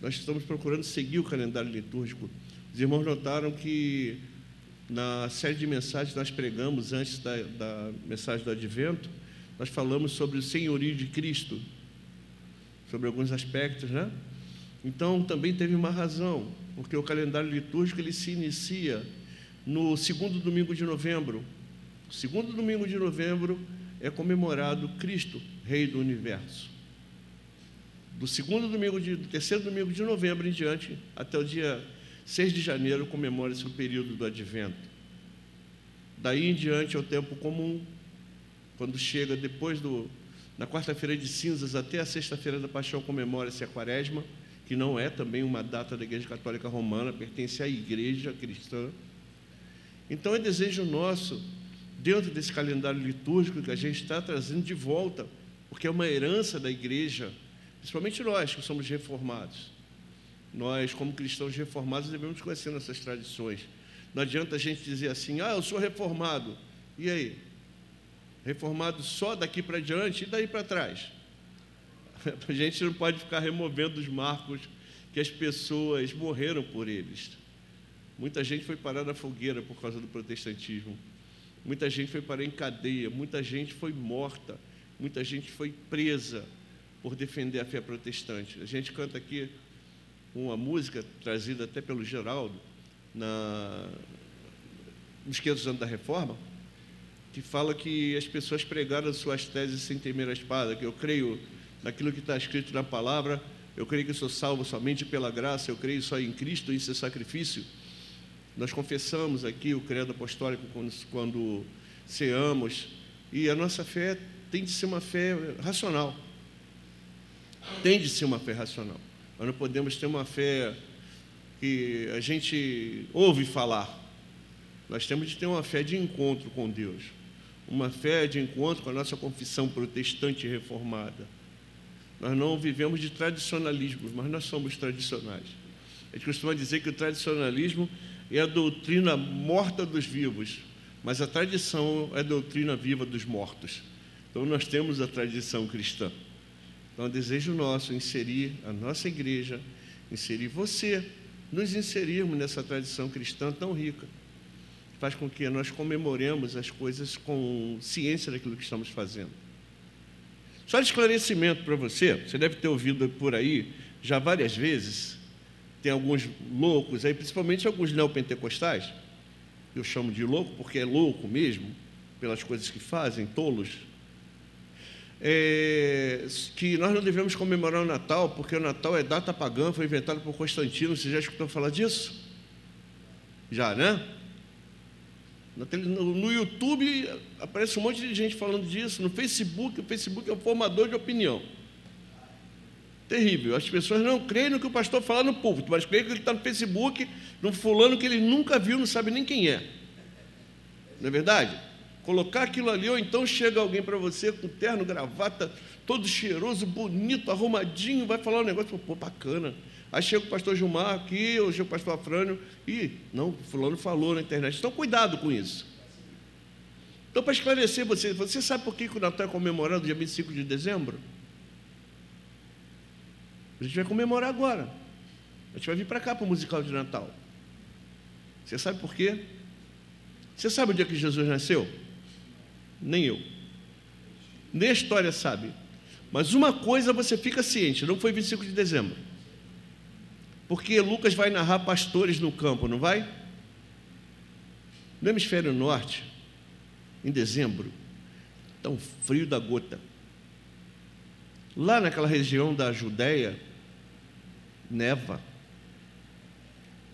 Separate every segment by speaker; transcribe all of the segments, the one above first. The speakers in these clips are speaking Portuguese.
Speaker 1: nós estamos procurando seguir o calendário litúrgico. Os irmãos notaram que na série de mensagens que nós pregamos antes da, da mensagem do Advento, nós falamos sobre o senhorio de Cristo, sobre alguns aspectos, né? Então também teve uma razão, porque o calendário litúrgico ele se inicia no segundo domingo de novembro. O segundo domingo de novembro é comemorado Cristo, Rei do Universo. Do segundo domingo de, do terceiro domingo de novembro em diante, até o dia 6 de janeiro, comemora-se o período do Advento. Daí em diante é o tempo comum, quando chega depois do. Na quarta-feira de cinzas até a sexta-feira da paixão comemora-se a quaresma, que não é também uma data da Igreja Católica Romana, pertence à Igreja Cristã. Então é desejo nosso, dentro desse calendário litúrgico que a gente está trazendo de volta, porque é uma herança da Igreja, principalmente nós que somos reformados. Nós, como cristãos reformados, devemos conhecer nossas tradições. Não adianta a gente dizer assim, ah, eu sou reformado. E aí? Reformado só daqui para diante e daí para trás. A gente não pode ficar removendo os marcos que as pessoas morreram por eles. Muita gente foi parar na fogueira por causa do protestantismo. Muita gente foi parar em cadeia. Muita gente foi morta. Muita gente foi presa por defender a fé protestante. A gente canta aqui uma música trazida até pelo Geraldo, na, nos 500 anos da Reforma, que fala que as pessoas pregaram suas teses sem temer a espada, que eu creio naquilo que está escrito na palavra, eu creio que sou salvo somente pela graça, eu creio só em Cristo, isso é sacrifício. Nós confessamos aqui o credo apostólico quando, quando ceamos, e a nossa fé tem de ser uma fé racional. Tem de ser uma fé racional. Nós não podemos ter uma fé que a gente ouve falar. Nós temos de ter uma fé de encontro com Deus, uma fé de encontro com a nossa confissão protestante reformada. Nós não vivemos de tradicionalismo, mas nós somos tradicionais. A gente costuma dizer que o tradicionalismo é a doutrina morta dos vivos, mas a tradição é a doutrina viva dos mortos. Então nós temos a tradição cristã. Então é desejo nosso inserir a nossa igreja, inserir você, nos inserirmos nessa tradição cristã tão rica. Faz com que nós comemoremos as coisas com ciência daquilo que estamos fazendo. Só de esclarecimento para você, você deve ter ouvido por aí já várias vezes, tem alguns loucos aí, principalmente alguns neopentecostais, eu chamo de louco porque é louco mesmo, pelas coisas que fazem, tolos, é, que nós não devemos comemorar o Natal, porque o Natal é data pagã, foi inventado por Constantino. Você já escutou falar disso? Já, né? No YouTube aparece um monte de gente falando disso. No Facebook, o Facebook é um formador de opinião. Terrível. As pessoas não creem no que o pastor fala no púlpito, mas creem que ele está no Facebook, no fulano que ele nunca viu, não sabe nem quem é. Não é verdade? Colocar aquilo ali, ou então chega alguém para você com terno, gravata, todo cheiroso, bonito, arrumadinho, vai falar um negócio, pô, bacana. Aí chega o pastor Gilmar aqui, ou chega o pastor Afrânio, e não, fulano falou na internet. Então, cuidado com isso. Então, para esclarecer você, você sabe por que o Natal é comemorado dia 25 de dezembro? A gente vai comemorar agora. A gente vai vir para cá para o musical de Natal. Você sabe por quê? Você sabe o dia que Jesus nasceu? Nem eu. Nem a história sabe. Mas uma coisa você fica ciente: não foi 25 de dezembro. Porque Lucas vai narrar pastores no campo, não vai? No hemisfério norte, em dezembro, tão frio da gota. Lá naquela região da Judéia, neva.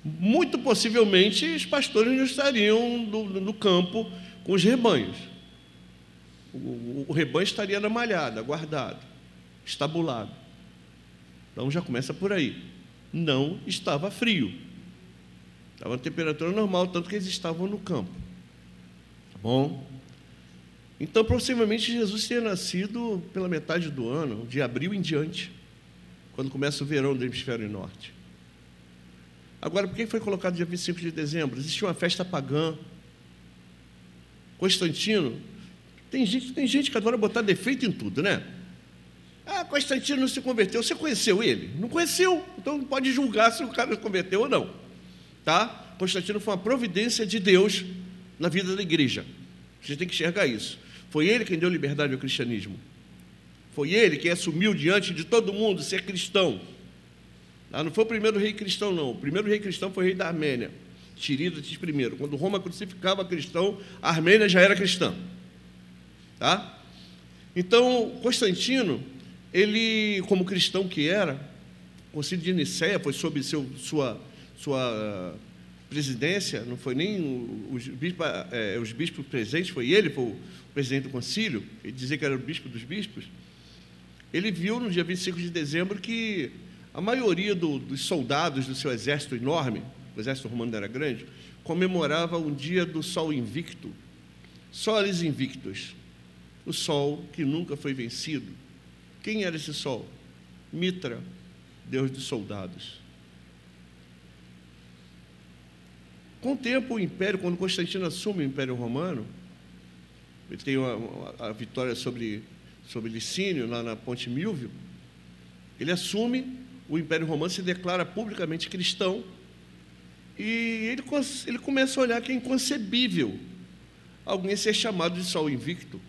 Speaker 1: Muito possivelmente os pastores não estariam no, no campo com os rebanhos o, o rebanho estaria na malhada, guardado, estabulado. Então já começa por aí. Não estava frio. Estava a temperatura normal, tanto que eles estavam no campo. Tá bom? Então, possivelmente, Jesus tenha nascido pela metade do ano, de abril em diante, quando começa o verão do hemisfério norte. Agora, por que foi colocado dia 25 de dezembro? Existia uma festa pagã. Constantino tem gente, tem gente que adora botar defeito em tudo, né? Ah, Constantino não se converteu. Você conheceu ele? Não conheceu. Então não pode julgar se o cara se converteu ou não. Tá? Constantino foi uma providência de Deus na vida da igreja. Você tem que enxergar isso. Foi ele quem deu liberdade ao cristianismo. Foi ele quem assumiu diante de todo mundo ser cristão. Ah, não foi o primeiro rei cristão, não. O primeiro rei cristão foi o rei da Armênia, Tirídates I. Quando Roma crucificava cristão, a Armênia já era cristã. Tá? Então, Constantino, ele, como cristão que era, o concílio de Nicéia foi sob seu, sua, sua presidência, não foi nem os bispos, é, os bispos presentes, foi ele, foi o presidente do concílio, ele dizia que era o bispo dos bispos. Ele viu no dia 25 de dezembro que a maioria do, dos soldados do seu exército enorme, o exército romano era grande, comemorava um dia do sol invicto. Soles invictos. O sol que nunca foi vencido. Quem era esse sol? Mitra, deus dos soldados. Com o tempo, o império, quando Constantino assume o Império Romano, ele tem a, a vitória sobre, sobre Licínio, lá na Ponte Milvio, ele assume o Império Romano se declara publicamente cristão e ele, ele começa a olhar que é inconcebível alguém ser chamado de sol invicto.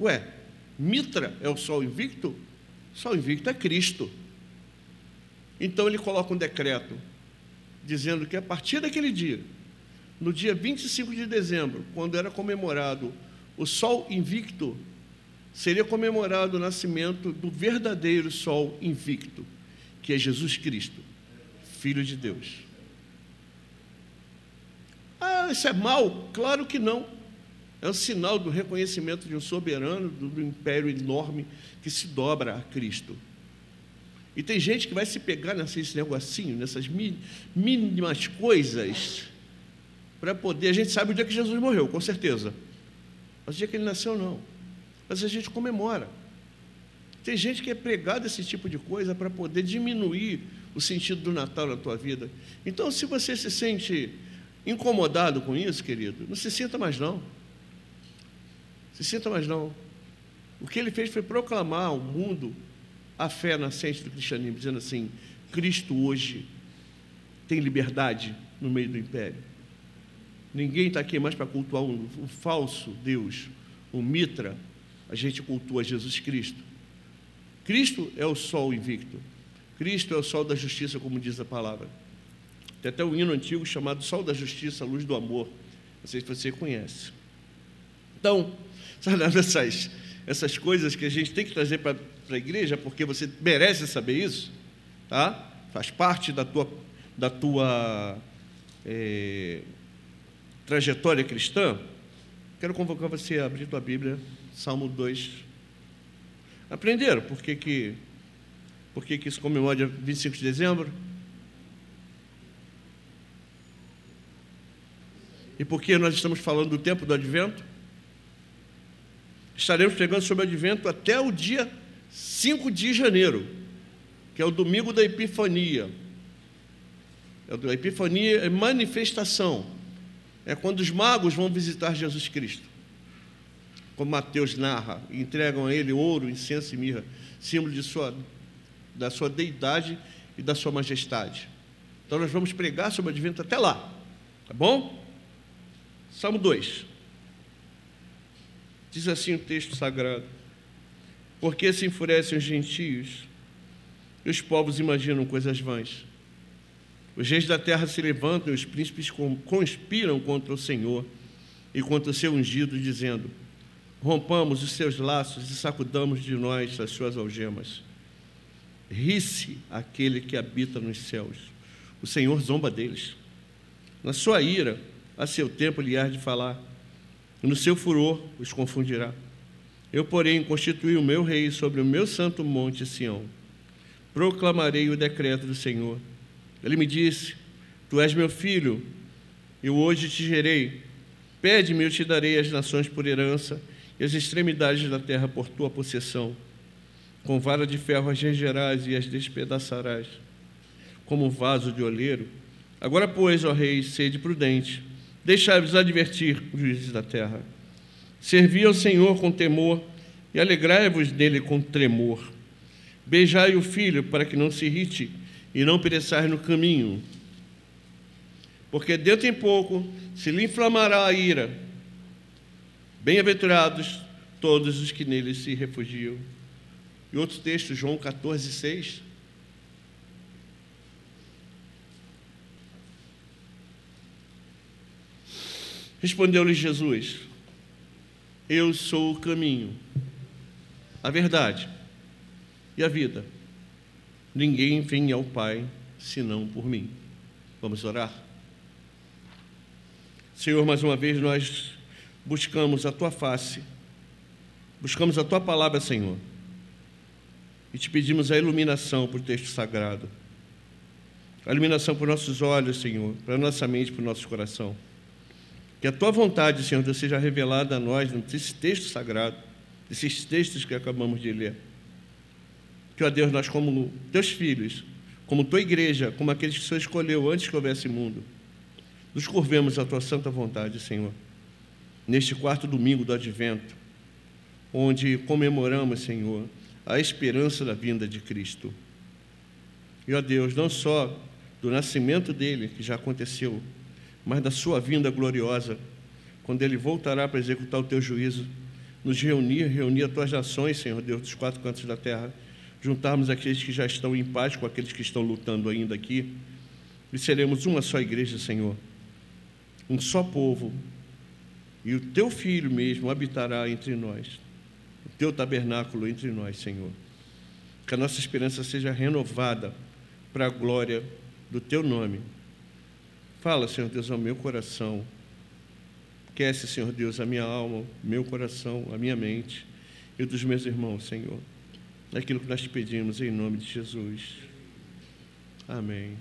Speaker 1: Ué, Mitra é o sol invicto? Sol invicto é Cristo. Então ele coloca um decreto dizendo que a partir daquele dia, no dia 25 de dezembro, quando era comemorado o sol invicto seria comemorado o nascimento do verdadeiro sol invicto, que é Jesus Cristo, Filho de Deus. Ah, isso é mal? Claro que não. É um sinal do reconhecimento de um soberano, do império enorme que se dobra a Cristo. E tem gente que vai se pegar nesse negocinho, nessas mínimas coisas, para poder. A gente sabe o dia que Jesus morreu, com certeza. Mas o dia que ele nasceu, não mas a gente comemora. Tem gente que é pregado esse tipo de coisa para poder diminuir o sentido do Natal na tua vida. Então, se você se sente incomodado com isso, querido, não se sinta mais não. Se sinta mais não. O que ele fez foi proclamar ao mundo a fé nascente do cristianismo, dizendo assim: Cristo hoje tem liberdade no meio do império. Ninguém está aqui mais para cultuar um, um falso Deus, um mitra, a gente cultua Jesus Cristo. Cristo é o sol invicto. Cristo é o sol da justiça, como diz a palavra. Tem até um hino antigo chamado Sol da Justiça, Luz do Amor. Não sei se você conhece. Então, sabe essas, essas coisas que a gente tem que trazer para a igreja, porque você merece saber isso, tá? faz parte da tua, da tua é, trajetória cristã. Quero convocar você a abrir tua Bíblia Salmo 2. Aprenderam por que, que, por que, que isso comemora dia 25 de dezembro? E por que nós estamos falando do tempo do advento? Estaremos pregando sobre o advento até o dia 5 de janeiro, que é o domingo da Epifania. A Epifania é manifestação, é quando os magos vão visitar Jesus Cristo como Mateus narra, entregam a ele ouro, incenso e mirra, símbolo de sua, da sua deidade e da sua majestade. Então nós vamos pregar sobre o advento até lá, tá bom? Salmo 2. Diz assim o texto sagrado: Porque se enfurecem os gentios e os povos imaginam coisas vãs. Os reis da terra se levantam e os príncipes conspiram contra o Senhor e contra o seu ungido, dizendo: rompamos os seus laços e sacudamos de nós as suas algemas. Ri-se aquele que habita nos céus. O Senhor zomba deles. Na sua ira, a seu tempo lhe há de falar, e no seu furor os confundirá. Eu, porém, constituí o meu rei sobre o meu santo monte Sião. Proclamarei o decreto do Senhor. Ele me disse: Tu és meu filho, eu hoje te gerei. Pede-me, eu te darei as nações por herança e as extremidades da terra por tua possessão. Com vara de ferro as regerás e as despedaçarás, como vaso de oleiro. Agora, pois, ó rei, sede prudente, deixai-vos advertir juízes da terra. Servi ao Senhor com temor e alegrai-vos nele com tremor. Beijai o filho para que não se irrite e não pereçais no caminho. Porque dentro em pouco se lhe inflamará a ira. Bem-aventurados todos os que nele se refugiam. E outro texto, João 14, 6. Respondeu-lhe Jesus: Eu sou o caminho, a verdade e a vida. Ninguém vem ao Pai senão por mim. Vamos orar? Senhor, mais uma vez nós buscamos a tua face, buscamos a tua palavra, Senhor, e te pedimos a iluminação para o texto sagrado, a iluminação para os nossos olhos, Senhor, para a nossa mente, para o nosso coração. Que a tua vontade, Senhor, Deus, seja revelada a nós nesse texto sagrado, nesses textos que acabamos de ler. Que, ó Deus, nós, como teus filhos, como tua igreja, como aqueles que o Senhor escolheu antes que houvesse mundo, nos curvemos à tua santa vontade, Senhor, neste quarto domingo do advento, onde comemoramos, Senhor, a esperança da vinda de Cristo. E, ó Deus, não só do nascimento dele, que já aconteceu, mas da sua vinda gloriosa, quando ele voltará para executar o teu juízo, nos reunir, reunir as tuas nações, Senhor Deus, dos quatro cantos da terra, juntarmos aqueles que já estão em paz com aqueles que estão lutando ainda aqui, e seremos uma só igreja, Senhor, um só povo, e o teu filho mesmo habitará entre nós, o teu tabernáculo entre nós, Senhor. Que a nossa esperança seja renovada para a glória do teu nome. Fala, Senhor Deus, ao meu coração. Aquece, Senhor Deus, a minha alma, meu coração, a minha mente e dos meus irmãos, Senhor. Aquilo que nós te pedimos em nome de Jesus. Amém.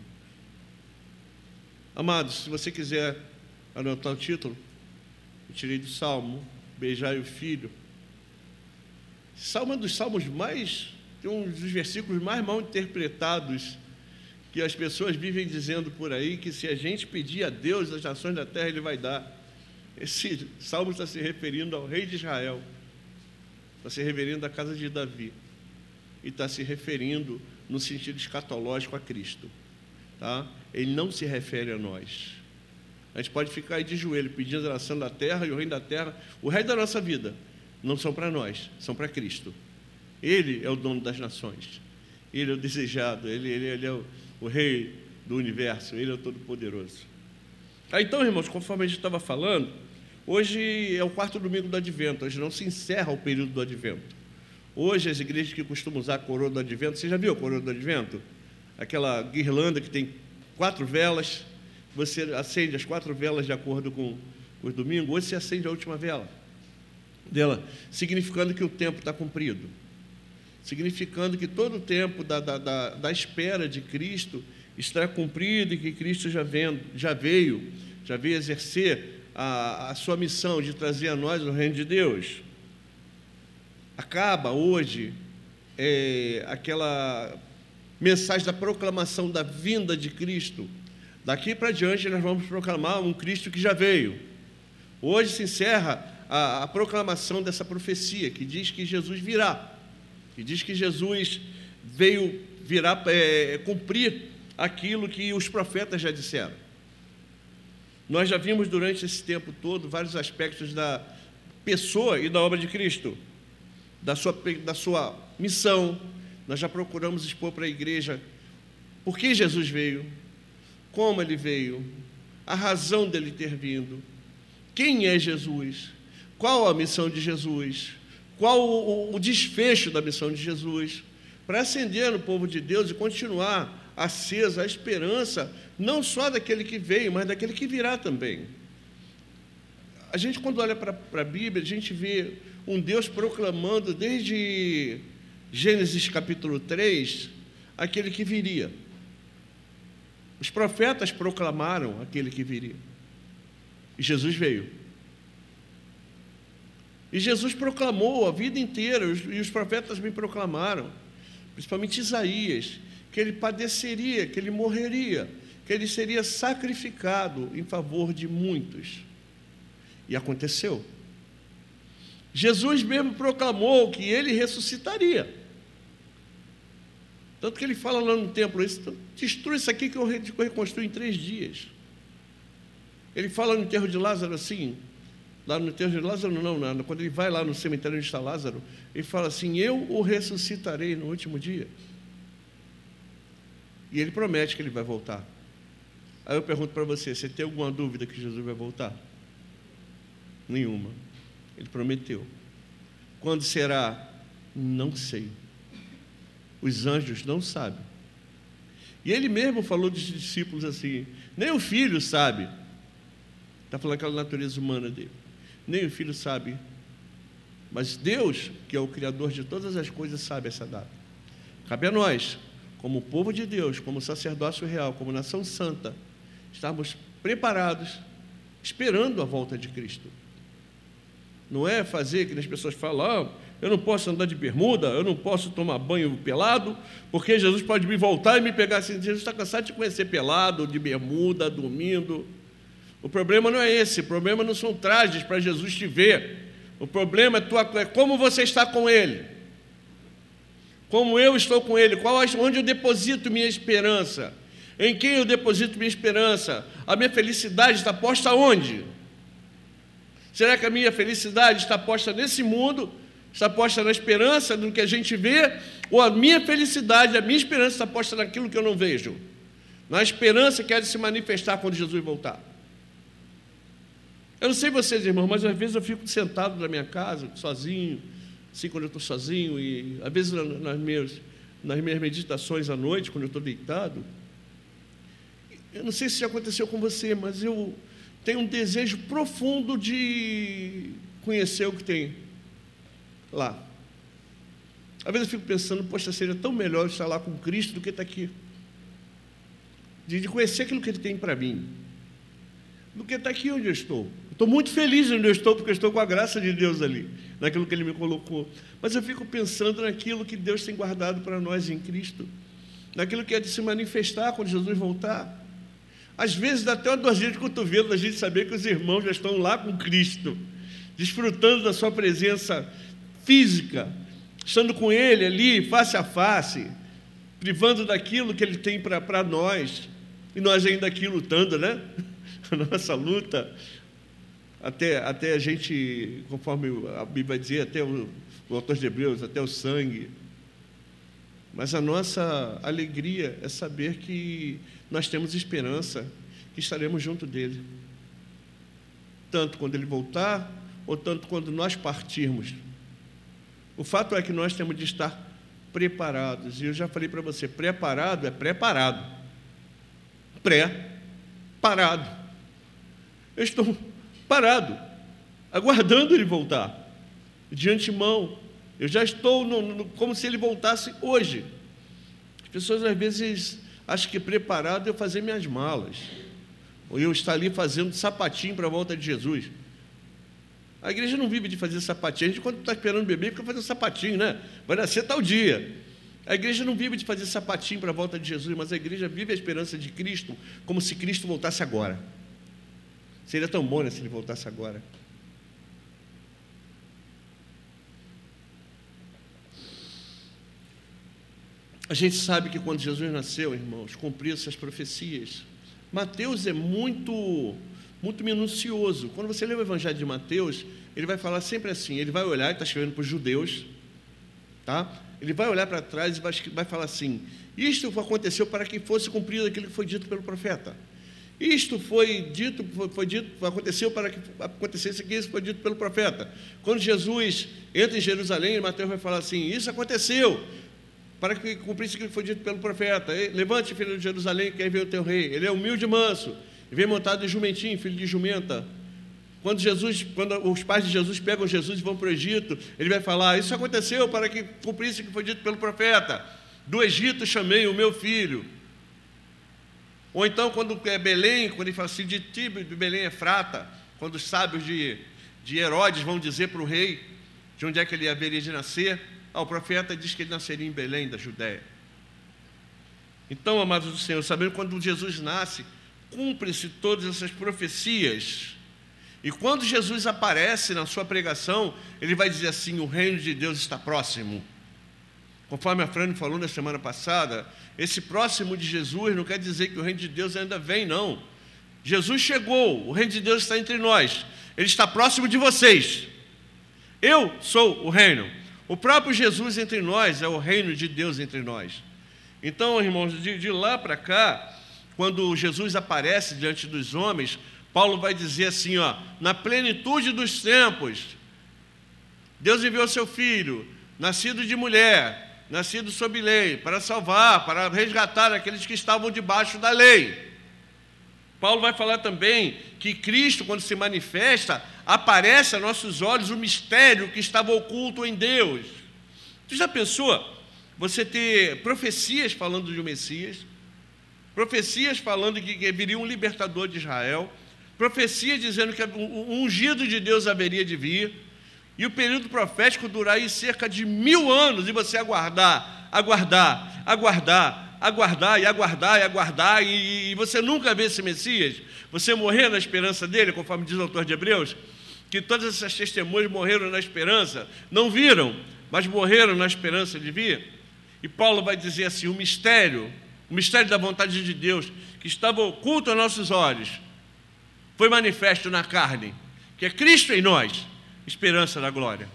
Speaker 1: Amados, se você quiser anotar o título, eu tirei do Salmo, Beijai o Filho. Salmo é um dos salmos mais, tem um dos versículos mais mal interpretados que as pessoas vivem dizendo por aí que se a gente pedir a Deus as nações da terra, Ele vai dar. Esse salmo está se referindo ao rei de Israel, está se referindo à casa de Davi, e está se referindo no sentido escatológico a Cristo. Tá? Ele não se refere a nós. A gente pode ficar aí de joelho pedindo a nação da terra e o reino da terra, o reino da nossa vida, não são para nós, são para Cristo. Ele é o dono das nações. Ele é o desejado, ele, ele, ele é o, o Rei do universo, Ele é o Todo-Poderoso. Ah, então, irmãos, conforme a gente estava falando, hoje é o quarto domingo do Advento, hoje não se encerra o período do Advento. Hoje, as igrejas que costumam usar a coroa do Advento, você já viu a coroa do Advento? Aquela guirlanda que tem quatro velas, você acende as quatro velas de acordo com os domingos, hoje você acende a última vela dela, significando que o tempo está cumprido significando que todo o tempo da, da, da, da espera de Cristo está cumprido e que Cristo já, vem, já veio, já veio exercer a, a sua missão de trazer a nós o reino de Deus. Acaba hoje é, aquela mensagem da proclamação da vinda de Cristo. Daqui para diante nós vamos proclamar um Cristo que já veio. Hoje se encerra a, a proclamação dessa profecia que diz que Jesus virá que diz que Jesus veio virar, é, cumprir aquilo que os profetas já disseram. Nós já vimos durante esse tempo todo vários aspectos da pessoa e da obra de Cristo, da sua, da sua missão. Nós já procuramos expor para a igreja por que Jesus veio, como ele veio, a razão dele ter vindo, quem é Jesus, qual a missão de Jesus, qual o, o desfecho da missão de Jesus, para acender no povo de Deus e continuar acesa a esperança, não só daquele que veio, mas daquele que virá também. A gente, quando olha para a Bíblia, a gente vê um Deus proclamando desde Gênesis capítulo 3 aquele que viria. Os profetas proclamaram aquele que viria. E Jesus veio. E Jesus proclamou a vida inteira, e os profetas me proclamaram, principalmente Isaías, que ele padeceria, que ele morreria, que ele seria sacrificado em favor de muitos. E aconteceu. Jesus mesmo proclamou que ele ressuscitaria. Tanto que ele fala lá no templo, isso, destrua isso aqui que eu reconstruo em três dias. Ele fala no enterro de Lázaro assim, lá no enterro de Lázaro não, não, quando ele vai lá no cemitério onde está Lázaro, ele fala assim, eu o ressuscitarei no último dia. E ele promete que ele vai voltar. Aí eu pergunto para você, você tem alguma dúvida que Jesus vai voltar? Nenhuma. Ele prometeu. Quando será? Não sei. Os anjos não sabem. E ele mesmo falou dos discípulos assim: nem o filho sabe. Está falando aquela natureza humana dele. Nem o filho sabe. Mas Deus, que é o Criador de todas as coisas, sabe essa data. Cabe a nós, como povo de Deus, como sacerdócio real, como nação santa, estarmos preparados, esperando a volta de Cristo. Não é fazer que as pessoas falam, ah, eu não posso andar de bermuda, eu não posso tomar banho pelado, porque Jesus pode me voltar e me pegar assim. Jesus está cansado de conhecer pelado, de bermuda, dormindo. O problema não é esse, o problema não são trajes para Jesus te ver. O problema é, tua, é como você está com Ele. Como eu estou com Ele, qual, onde eu deposito minha esperança? Em quem eu deposito minha esperança? A minha felicidade está posta onde? Será que a minha felicidade está posta nesse mundo está posta na esperança no que a gente vê, ou a minha felicidade, a minha esperança está posta naquilo que eu não vejo? Na esperança que há de se manifestar quando Jesus voltar. Eu não sei vocês, irmãos, mas às vezes eu fico sentado na minha casa, sozinho, assim quando eu estou sozinho, e às vezes nas minhas, nas minhas meditações à noite, quando eu estou deitado. Eu não sei se já aconteceu com você, mas eu tenho um desejo profundo de conhecer o que tem lá. Às vezes eu fico pensando, poxa, seria tão melhor estar lá com Cristo do que estar aqui. De, de conhecer aquilo que Ele tem para mim. Do que estar aqui onde eu estou. Estou muito feliz onde eu estou, porque eu estou com a graça de Deus ali, naquilo que Ele me colocou. Mas eu fico pensando naquilo que Deus tem guardado para nós em Cristo, naquilo que é de se manifestar quando Jesus voltar. Às vezes dá até uma dorzinha de cotovelo da gente saber que os irmãos já estão lá com Cristo, desfrutando da Sua presença física, estando com Ele ali, face a face, privando daquilo que Ele tem para nós, e nós ainda aqui lutando, né? A nossa luta, até, até a gente, conforme a Bíblia dizer, até o, o autor de Hebreus, até o sangue. Mas a nossa alegria é saber que nós temos esperança, que estaremos junto dele. Tanto quando ele voltar, ou tanto quando nós partirmos o fato é que nós temos de estar preparados. E eu já falei para você: preparado é preparado. Pré-parado. Eu estou parado, aguardando ele voltar. De antemão, eu já estou no, no, como se ele voltasse hoje. As pessoas às vezes acham que preparado é eu fazer minhas malas, ou eu estar ali fazendo sapatinho para a volta de Jesus. A igreja não vive de fazer sapatinho. A gente, quando está esperando o bebê, fica fazendo sapatinho, né? Vai nascer tal dia. A igreja não vive de fazer sapatinho para a volta de Jesus, mas a igreja vive a esperança de Cristo como se Cristo voltasse agora. Seria tão bom né, se ele voltasse agora. A gente sabe que quando Jesus nasceu, irmãos, cumpriu essas profecias. Mateus é muito muito minucioso. Quando você lê o Evangelho de Mateus, ele vai falar sempre assim: ele vai olhar, está escrevendo para os judeus, tá? Ele vai olhar para trás e vai, vai falar assim: isto aconteceu para que fosse cumprido aquilo que foi dito pelo profeta. Isto foi dito, foi, foi dito, aconteceu para que acontecesse que foi dito pelo profeta. Quando Jesus entra em Jerusalém, Mateus vai falar assim: Isso aconteceu para que cumprisse aquilo que foi dito pelo profeta. Levante, filho de Jerusalém, que aí vem o teu rei. Ele é humilde e manso e vem montado de jumentinho, filho de jumenta. Quando Jesus, quando os pais de Jesus pegam Jesus e vão para o Egito, ele vai falar: Isso aconteceu para que cumprisse o que foi dito pelo profeta. Do Egito chamei o meu filho. Ou então, quando é Belém, quando ele fala assim, de ti, de Belém é frata, quando os sábios de, de Herodes vão dizer para o rei de onde é que ele haveria de nascer, ah, o profeta diz que ele nasceria em Belém, da Judéia. Então, amados do Senhor, sabendo quando Jesus nasce, cumpre-se todas essas profecias. E quando Jesus aparece na sua pregação, ele vai dizer assim: o reino de Deus está próximo. Conforme a Frane falou na semana passada, esse próximo de Jesus não quer dizer que o reino de Deus ainda vem, não. Jesus chegou, o reino de Deus está entre nós, ele está próximo de vocês. Eu sou o reino. O próprio Jesus entre nós é o reino de Deus entre nós. Então, irmãos, de, de lá para cá, quando Jesus aparece diante dos homens, Paulo vai dizer assim: ó, na plenitude dos tempos, Deus enviou seu filho, nascido de mulher, nascido sob lei, para salvar, para resgatar aqueles que estavam debaixo da lei. Paulo vai falar também que Cristo, quando se manifesta, aparece a nossos olhos o mistério que estava oculto em Deus. Tu já pensou você ter profecias falando de um Messias, profecias falando que viria um libertador de Israel, profecia dizendo que o ungido de Deus haveria de vir, e o período profético durar aí cerca de mil anos, e você aguardar, aguardar, aguardar, aguardar e aguardar e aguardar, e, e você nunca vê esse Messias, você morrer na esperança dele, conforme diz o autor de Hebreus, que todas essas testemunhas morreram na esperança, não viram, mas morreram na esperança de vir. E Paulo vai dizer assim: o mistério, o mistério da vontade de Deus, que estava oculto aos nossos olhos, foi manifesto na carne, que é Cristo em nós, esperança da glória.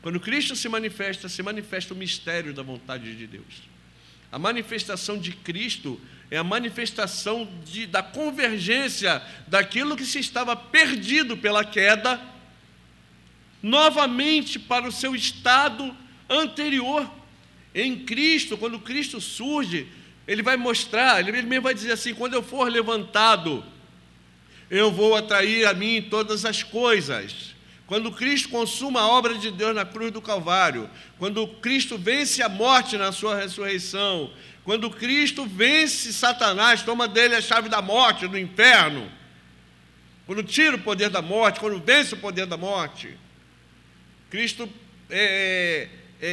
Speaker 1: Quando Cristo se manifesta, se manifesta o mistério da vontade de Deus. A manifestação de Cristo é a manifestação de, da convergência daquilo que se estava perdido pela queda, novamente para o seu estado anterior. Em Cristo, quando Cristo surge, ele vai mostrar, ele mesmo vai dizer assim: quando eu for levantado, eu vou atrair a mim todas as coisas. Quando Cristo consuma a obra de Deus na cruz do Calvário, quando Cristo vence a morte na sua ressurreição, quando Cristo vence Satanás, toma dele a chave da morte, do inferno, quando tira o poder da morte, quando vence o poder da morte, Cristo é, é,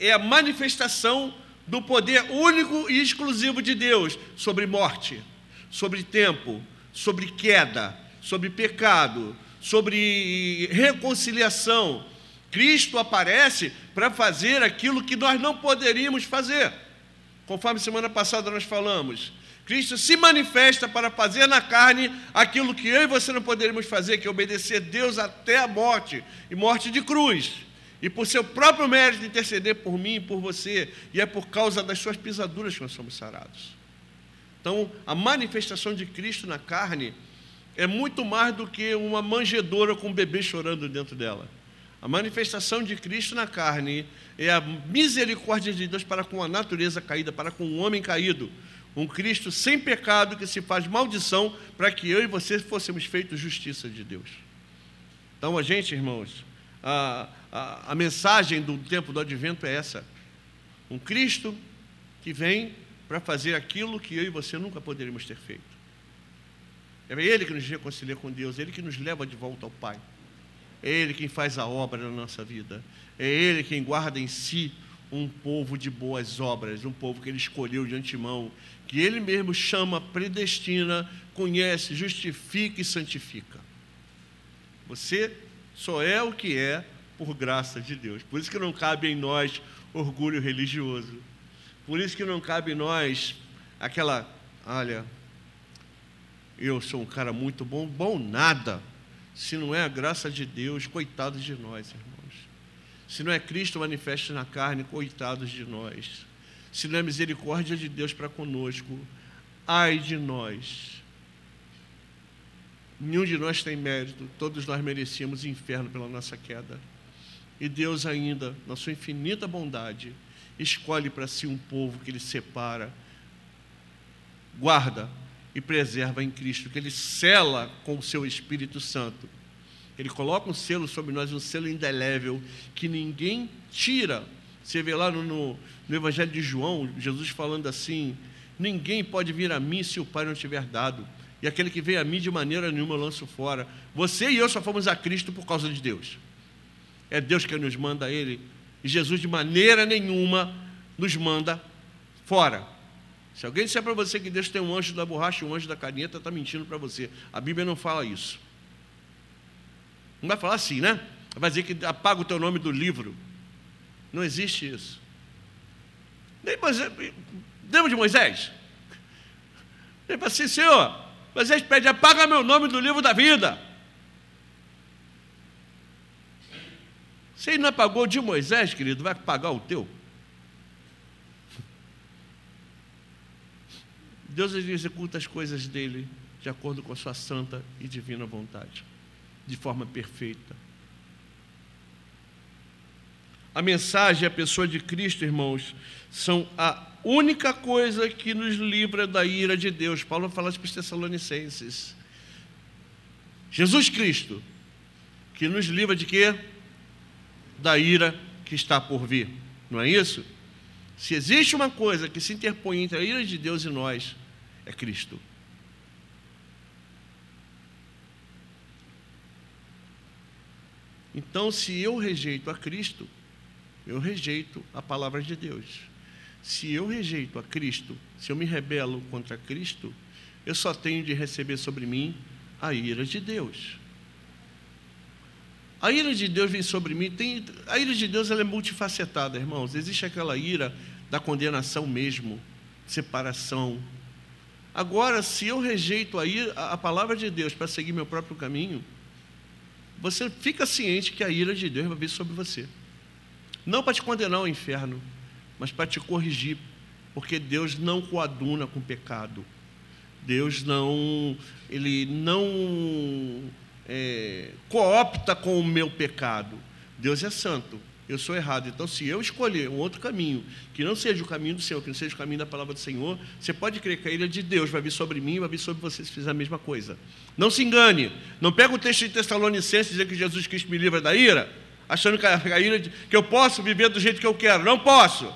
Speaker 1: é, é a manifestação do poder único e exclusivo de Deus sobre morte, sobre tempo, sobre queda, sobre pecado, sobre reconciliação. Cristo aparece para fazer aquilo que nós não poderíamos fazer. Conforme semana passada nós falamos, Cristo se manifesta para fazer na carne aquilo que eu e você não poderíamos fazer, que é obedecer Deus até a morte e morte de cruz. E por seu próprio mérito interceder por mim e por você, e é por causa das suas pisaduras que nós somos sarados. Então, a manifestação de Cristo na carne é muito mais do que uma manjedoura com um bebê chorando dentro dela. A manifestação de Cristo na carne é a misericórdia de Deus para com a natureza caída, para com o homem caído. Um Cristo sem pecado que se faz maldição para que eu e você fôssemos feitos justiça de Deus. Então, a gente, irmãos, a, a, a mensagem do tempo do advento é essa: um Cristo que vem para fazer aquilo que eu e você nunca poderíamos ter feito. É Ele que nos reconcilia com Deus, é Ele que nos leva de volta ao Pai. É Ele quem faz a obra na nossa vida. É Ele quem guarda em si um povo de boas obras, um povo que Ele escolheu de antemão, que Ele mesmo chama, predestina, conhece, justifica e santifica. Você só é o que é por graça de Deus. Por isso que não cabe em nós orgulho religioso. Por isso que não cabe em nós aquela, olha, eu sou um cara muito bom, bom nada. Se não é a graça de Deus, coitados de nós, irmãos. Se não é Cristo manifesto na carne, coitados de nós. Se não é misericórdia de Deus para conosco, ai de nós. Nenhum de nós tem mérito, todos nós merecíamos inferno pela nossa queda. E Deus ainda, na sua infinita bondade, escolhe para si um povo que ele separa, guarda e preserva em Cristo, que ele cela com o seu Espírito Santo. Ele coloca um selo sobre nós, um selo indelével, que ninguém tira. Você vê lá no, no, no Evangelho de João, Jesus falando assim: Ninguém pode vir a mim se o Pai não tiver dado. E aquele que vem a mim de maneira nenhuma eu lanço fora. Você e eu só fomos a Cristo por causa de Deus. É Deus que nos manda a Ele e Jesus, de maneira nenhuma, nos manda fora. Se alguém disser para você que Deus tem um anjo da borracha e um anjo da caneta, está mentindo para você. A Bíblia não fala isso. Não vai falar assim, né? Vai dizer que apaga o teu nome do livro. Não existe isso. Nem Moisés, lembra de Moisés? Ele fala assim, Senhor, Moisés pede, apaga meu nome do livro da vida. Se ele não apagou de Moisés, querido, vai apagar o teu. Deus executa as coisas dele de acordo com a sua santa e divina vontade, de forma perfeita. A mensagem e a pessoa de Cristo, irmãos, são a única coisa que nos livra da ira de Deus. Paulo fala para os Tessalonicenses. Jesus Cristo, que nos livra de quê? Da ira que está por vir. Não é isso? Se existe uma coisa que se interpõe entre a ira de Deus e nós, é Cristo. Então, se eu rejeito a Cristo, eu rejeito a palavra de Deus. Se eu rejeito a Cristo, se eu me rebelo contra Cristo, eu só tenho de receber sobre mim a ira de Deus. A ira de Deus vem sobre mim, tem, a ira de Deus ela é multifacetada, irmãos. Existe aquela ira da condenação mesmo, separação. Agora, se eu rejeito a, ira, a palavra de Deus para seguir meu próprio caminho, você fica ciente que a ira de Deus vai vir sobre você. Não para te condenar ao inferno, mas para te corrigir, porque Deus não coaduna com pecado. Deus não, ele não é, coopta com o meu pecado. Deus é santo, eu sou errado. Então, se eu escolher um outro caminho, que não seja o caminho do Senhor, que não seja o caminho da palavra do Senhor, você pode crer que a ira de Deus vai vir sobre mim vai vir sobre você se fizer a mesma coisa. Não se engane. Não pega o texto de Tessalonicenses e dizer que Jesus Cristo me livra da ira achando que a ira que eu posso viver do jeito que eu quero. Não posso.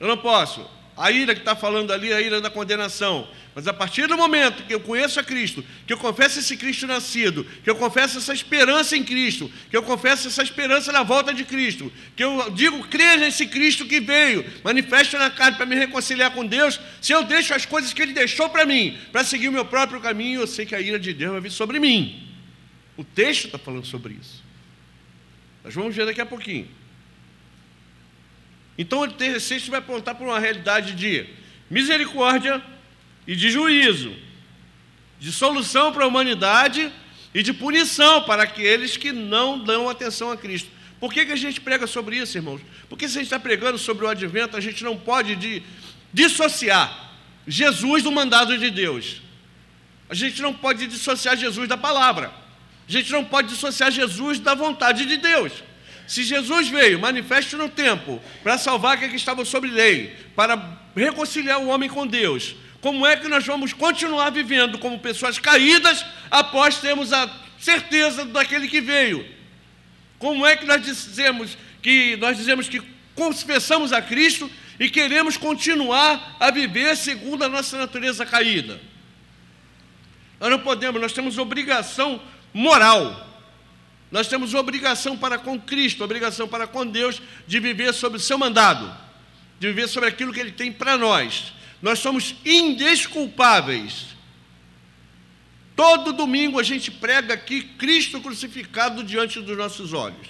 Speaker 1: Eu não posso. A ira que está falando ali é a ira da condenação. Mas a partir do momento que eu conheço a Cristo, que eu confesso esse Cristo nascido, que eu confesso essa esperança em Cristo, que eu confesso essa esperança na volta de Cristo, que eu digo crer nesse Cristo que veio, manifesta na carne para me reconciliar com Deus, se eu deixo as coisas que Ele deixou para mim, para seguir o meu próprio caminho, eu sei que a ira de Deus vai vir sobre mim. O texto está falando sobre isso. Nós vamos ver daqui a pouquinho. Então o texto vai apontar para uma realidade de misericórdia e de juízo, de solução para a humanidade e de punição para aqueles que não dão atenção a Cristo. Por que, que a gente prega sobre isso, irmãos? Porque se a gente está pregando sobre o advento, a gente não pode de, dissociar Jesus do mandado de Deus. A gente não pode dissociar Jesus da palavra. A gente não pode dissociar Jesus da vontade de Deus. Se Jesus veio, manifesto no tempo, para salvar aqueles que estavam sob lei, para reconciliar o homem com Deus, como é que nós vamos continuar vivendo como pessoas caídas após termos a certeza daquele que veio? Como é que nós dizemos que nós dizemos que confessamos a Cristo e queremos continuar a viver segundo a nossa natureza caída? Nós não podemos, nós temos obrigação moral. Nós temos obrigação para com Cristo, obrigação para com Deus de viver sob o seu mandado, de viver sobre aquilo que Ele tem para nós. Nós somos indesculpáveis. Todo domingo a gente prega aqui Cristo crucificado diante dos nossos olhos.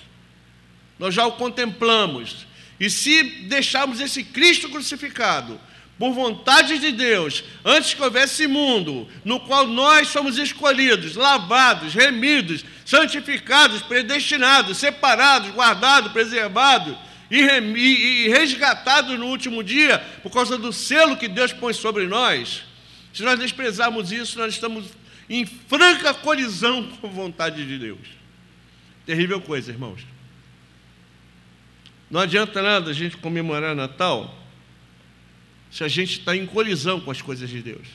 Speaker 1: Nós já o contemplamos. E se deixarmos esse Cristo crucificado por vontade de Deus, antes que houvesse mundo, no qual nós somos escolhidos, lavados, remidos, santificados, predestinados, separados, guardados, preservados e, resgatados no último dia, por causa do selo que Deus põe sobre nós, se nós desprezarmos isso, nós estamos em franca colisão com a vontade de Deus. Terrível coisa, irmãos. Não adianta nada a gente comemorar Natal se a gente está em colisão com as coisas de Deus.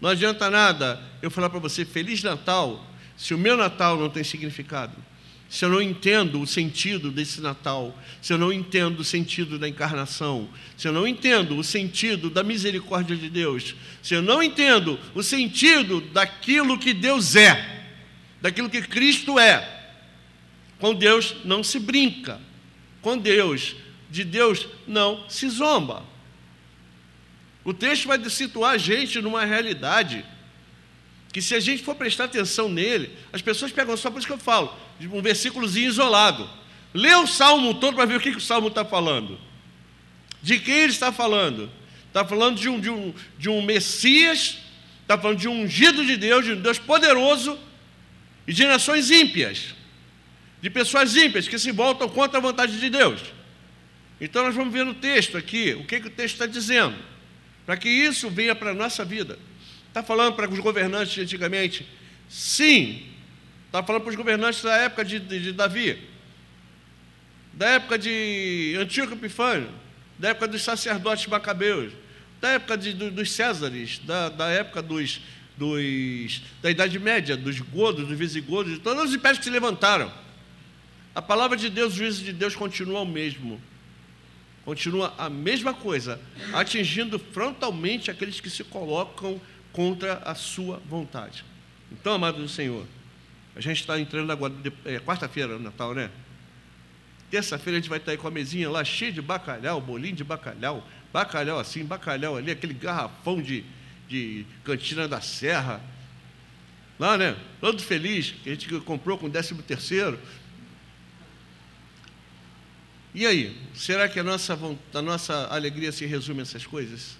Speaker 1: Não adianta nada eu falar para você Feliz Natal, se o meu Natal não tem significado, se eu não entendo o sentido desse Natal, se eu não entendo o sentido da encarnação, se eu não entendo o sentido da misericórdia de Deus, se eu não entendo o sentido daquilo que Deus é, daquilo que Cristo é, com Deus não se brinca, com Deus, de Deus não se zomba. O texto vai situar a gente numa realidade que se a gente for prestar atenção nele, as pessoas pegam só por isso que eu falo, um versículozinho isolado. Lê o salmo todo para ver o que, que o salmo está falando. De quem ele está falando? Está falando de um, de, um, de um Messias, está falando de um ungido de Deus, de um Deus poderoso e de nações ímpias, de pessoas ímpias que se voltam contra a vontade de Deus. Então nós vamos ver no texto aqui o que, que o texto está dizendo, para que isso venha para a nossa vida. Está falando para os governantes de antigamente? Sim. Está falando para os governantes da época de, de, de Davi, da época de Antíoco Epifânio, da época dos sacerdotes macabeus, da época de, dos Césares, da, da época dos, dos, da Idade Média, dos godos, dos visigodos, de todos os impérios que se levantaram. A palavra de Deus, o juízo de Deus continua o mesmo. Continua a mesma coisa, atingindo frontalmente aqueles que se colocam contra a sua vontade. Então, amado do Senhor, a gente está entrando agora, é, quarta-feira, Natal, né? Terça-feira a gente vai estar aí com a mesinha lá cheia de bacalhau, bolinho de bacalhau, bacalhau assim, bacalhau ali, aquele garrafão de, de cantina da serra. Lá, né? Todo feliz, que a gente comprou com o décimo terceiro. E aí, será que a nossa, a nossa alegria se resume a essas coisas?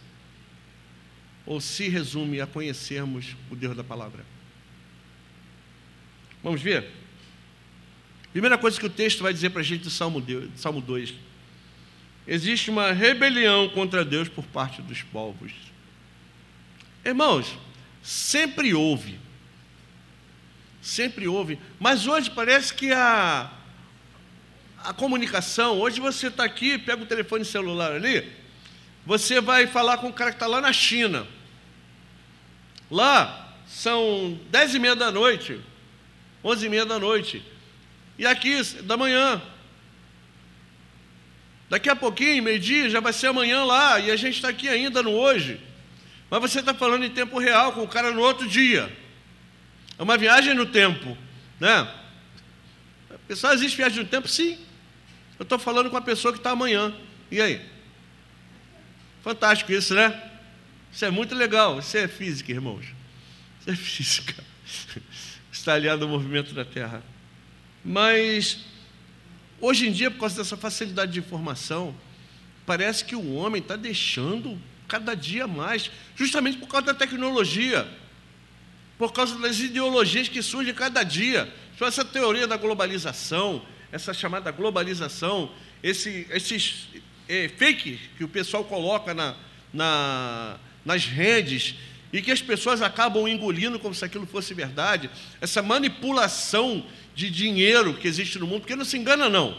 Speaker 1: Ou se resume a conhecermos o Deus da palavra? Vamos ver? Primeira coisa que o texto vai dizer para a gente do Salmo, Salmo 2. Existe uma rebelião contra Deus por parte dos povos. Irmãos, sempre houve. Sempre houve. Mas hoje parece que a, a comunicação, hoje você está aqui, pega o telefone celular ali, você vai falar com o cara que está lá na China. Lá são dez e meia da noite, onze e meia da noite. E aqui, da manhã. Daqui a pouquinho, meio-dia, já vai ser amanhã lá, e a gente está aqui ainda no hoje. Mas você está falando em tempo real com o cara no outro dia. É uma viagem no tempo, né? Pessoal, existe viagem no tempo? Sim. Eu estou falando com a pessoa que está amanhã. E aí? Fantástico isso, né? Isso é muito legal. Isso é física, irmãos. Isso é física. Está aliado ao movimento da Terra. Mas, hoje em dia, por causa dessa facilidade de informação, parece que o homem está deixando cada dia mais, justamente por causa da tecnologia, por causa das ideologias que surgem cada dia. Então, essa teoria da globalização, essa chamada globalização, esse, esses é, fake que o pessoal coloca na, na, nas redes e que as pessoas acabam engolindo como se aquilo fosse verdade, essa manipulação de dinheiro que existe no mundo, porque não se engana, não.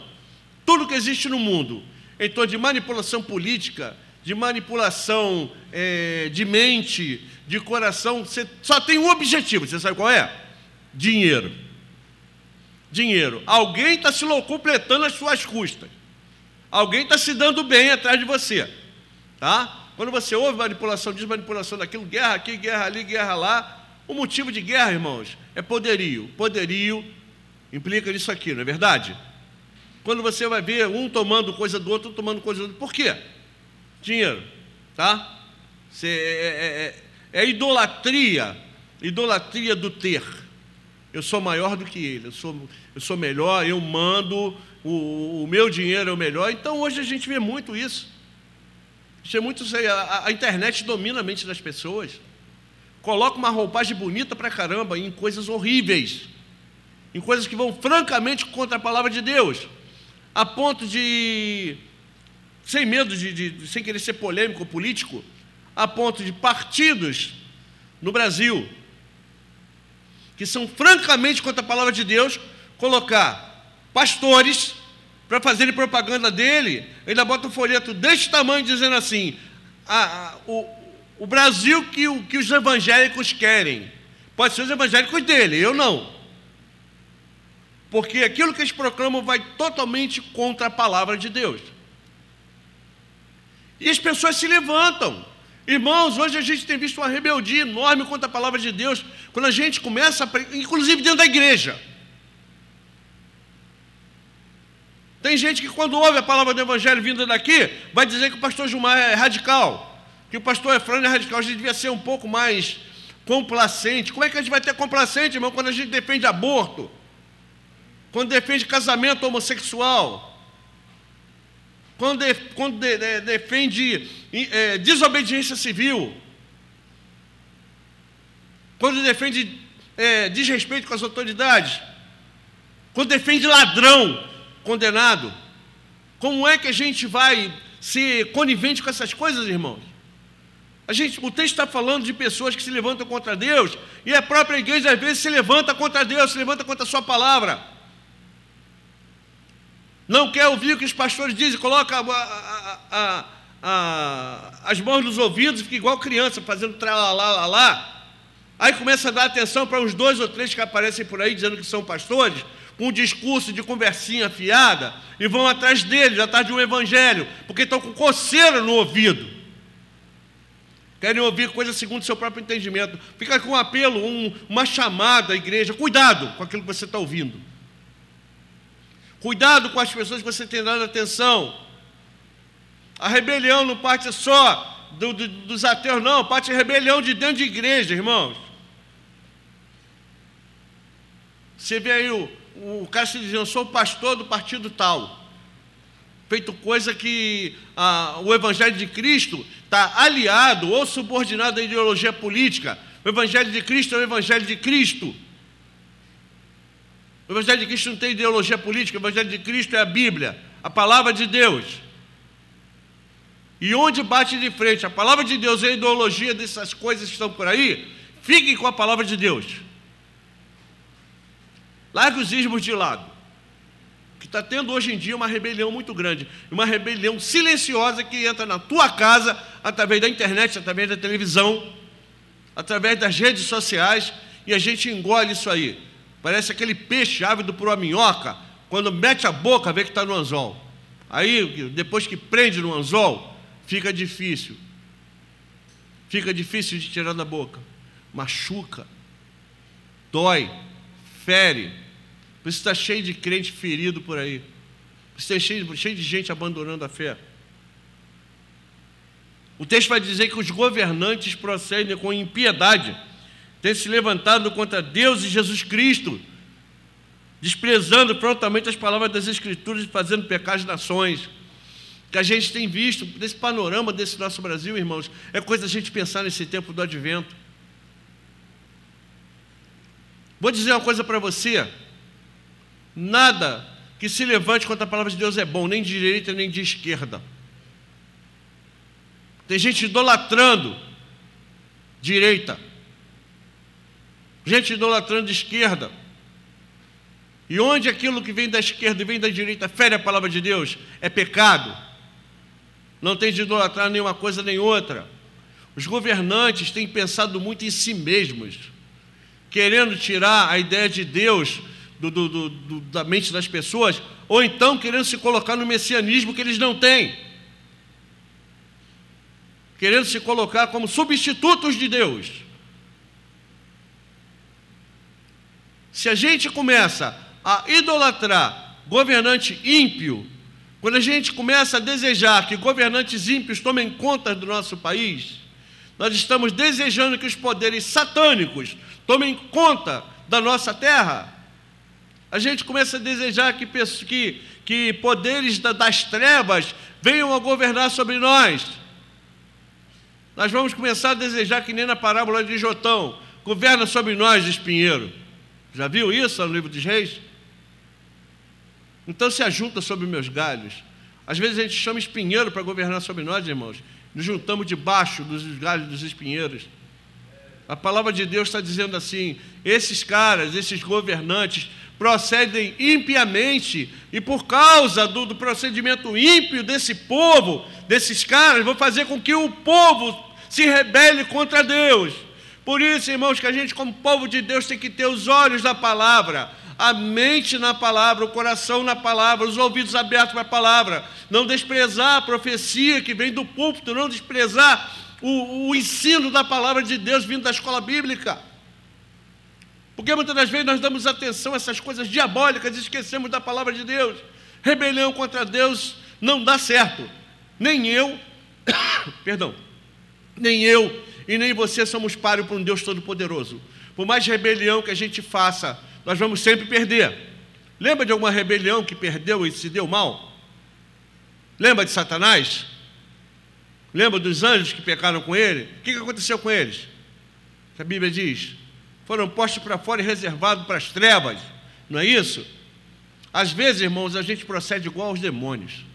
Speaker 1: Tudo que existe no mundo, em torno de manipulação política, de manipulação é, de mente, de coração, você só tem um objetivo, você sabe qual é? Dinheiro. Dinheiro. Alguém está se completando as suas custas. Alguém está se dando bem atrás de você. Tá? Quando você ouve manipulação disso, manipulação daquilo, guerra aqui, guerra ali, guerra lá, o motivo de guerra, irmãos, é poderio. Poderio Implica nisso aqui, não é verdade? Quando você vai ver um tomando coisa do outro, tomando coisa do outro, por quê? Dinheiro, tá? Você, é, é, é, é idolatria, idolatria do ter. Eu sou maior do que ele, eu sou, eu sou melhor, eu mando, o, o meu dinheiro é o melhor. Então hoje a gente vê muito isso. Isso muito, a, a internet domina a mente das pessoas. Coloca uma roupagem bonita pra caramba em coisas horríveis em coisas que vão francamente contra a palavra de Deus, a ponto de, sem medo de, de sem querer ser polêmico ou político, a ponto de partidos no Brasil que são francamente contra a palavra de Deus, colocar pastores para fazerem propaganda dele, ainda bota um folheto deste tamanho dizendo assim: a, a, o, o Brasil que, o, que os evangélicos querem. Pode ser os evangélicos dele, eu não porque aquilo que eles proclamam vai totalmente contra a palavra de Deus. E as pessoas se levantam. Irmãos, hoje a gente tem visto uma rebeldia enorme contra a palavra de Deus, quando a gente começa, a, inclusive dentro da igreja. Tem gente que, quando ouve a palavra do Evangelho vinda daqui, vai dizer que o pastor Gilmar é radical, que o pastor Efrânio é radical. A gente devia ser um pouco mais complacente. Como é que a gente vai ter complacente, irmão, quando a gente defende aborto? Quando defende casamento homossexual? Quando, de, quando de, de, defende é, desobediência civil? Quando defende é, desrespeito com as autoridades? Quando defende ladrão condenado? Como é que a gente vai ser conivente com essas coisas, irmãos? A gente, o texto está falando de pessoas que se levantam contra Deus, e a própria igreja às vezes se levanta contra Deus, se levanta contra a sua palavra. Não quer ouvir o que os pastores dizem, coloca a, a, a, as mãos nos ouvidos e fica igual criança, fazendo tralalá, lá. Aí começa a dar atenção para uns dois ou três que aparecem por aí dizendo que são pastores, com um discurso de conversinha fiada, e vão atrás deles, atrás de um evangelho, porque estão com coceira no ouvido. Querem ouvir coisas segundo o seu próprio entendimento. Fica com um apelo, um, uma chamada à igreja. Cuidado com aquilo que você está ouvindo. Cuidado com as pessoas que você tem dado atenção. A rebelião não parte só do, do, dos ateus, não, parte a rebelião de dentro de igreja, irmãos. Você vê aí o, o se dizendo, eu sou pastor do partido tal. Feito coisa que ah, o Evangelho de Cristo está aliado ou subordinado à ideologia política. O Evangelho de Cristo é o Evangelho de Cristo. O Evangelho de Cristo não tem ideologia política, o Evangelho de Cristo é a Bíblia, a palavra de Deus. E onde bate de frente a palavra de Deus e a ideologia dessas coisas que estão por aí, fiquem com a palavra de Deus. Largue os ismos de lado. Que está tendo hoje em dia uma rebelião muito grande, uma rebelião silenciosa que entra na tua casa através da internet, através da televisão, através das redes sociais, e a gente engole isso aí. Parece aquele peixe ávido por uma minhoca, quando mete a boca, vê que está no anzol. Aí, depois que prende no anzol, fica difícil. Fica difícil de tirar da boca. Machuca, dói, fere por isso está cheio de crente ferido por aí. Por isso está cheio, cheio de gente abandonando a fé. O texto vai dizer que os governantes procedem com impiedade, têm se levantado contra Deus e Jesus Cristo, desprezando prontamente as palavras das Escrituras e fazendo pecar as nações. Que a gente tem visto desse panorama desse nosso Brasil, irmãos, é coisa a gente pensar nesse tempo do advento. Vou dizer uma coisa para você. Nada que se levante contra a palavra de Deus é bom, nem de direita nem de esquerda. Tem gente idolatrando direita, gente idolatrando esquerda. E onde aquilo que vem da esquerda e vem da direita fere a palavra de Deus, é pecado. Não tem de idolatrar nenhuma coisa nem outra. Os governantes têm pensado muito em si mesmos, querendo tirar a ideia de Deus do, do, do, da mente das pessoas, ou então querendo se colocar no messianismo que eles não têm, querendo se colocar como substitutos de Deus. Se a gente começa a idolatrar governante ímpio, quando a gente começa a desejar que governantes ímpios tomem conta do nosso país, nós estamos desejando que os poderes satânicos tomem conta da nossa terra. A gente começa a desejar que, que, que poderes das trevas venham a governar sobre nós. Nós vamos começar a desejar que nem na parábola de Jotão, governa sobre nós, espinheiro. Já viu isso no livro dos reis? Então se ajunta sobre meus galhos. Às vezes a gente chama espinheiro para governar sobre nós, irmãos. Nos juntamos debaixo dos galhos dos espinheiros. A palavra de Deus está dizendo assim: esses caras, esses governantes, procedem impiamente, e por causa do, do, procedimento ímpio desse povo, desses caras, vão fazer com que o povo se rebele contra Deus. Por isso, irmãos, que a gente, como povo de Deus, tem que ter os olhos na palavra, a mente na palavra, o coração na palavra, os ouvidos abertos para a palavra, não desprezar a profecia que vem do púlpito, não desprezar o, o ensino da palavra de Deus vindo da escola bíblica. Porque muitas das vezes nós damos atenção a essas coisas diabólicas e esquecemos da palavra de Deus. Rebelião contra Deus não dá certo. Nem eu, perdão, nem eu e nem você somos páreo para um Deus Todo-Poderoso. Por mais rebelião que a gente faça, nós vamos sempre perder. Lembra de alguma rebelião que perdeu e se deu mal? Lembra de Satanás? Lembra dos anjos que pecaram com ele? O que aconteceu com eles? A Bíblia diz: foram postos para fora e reservados para as trevas, não é isso? Às vezes, irmãos, a gente procede igual aos demônios.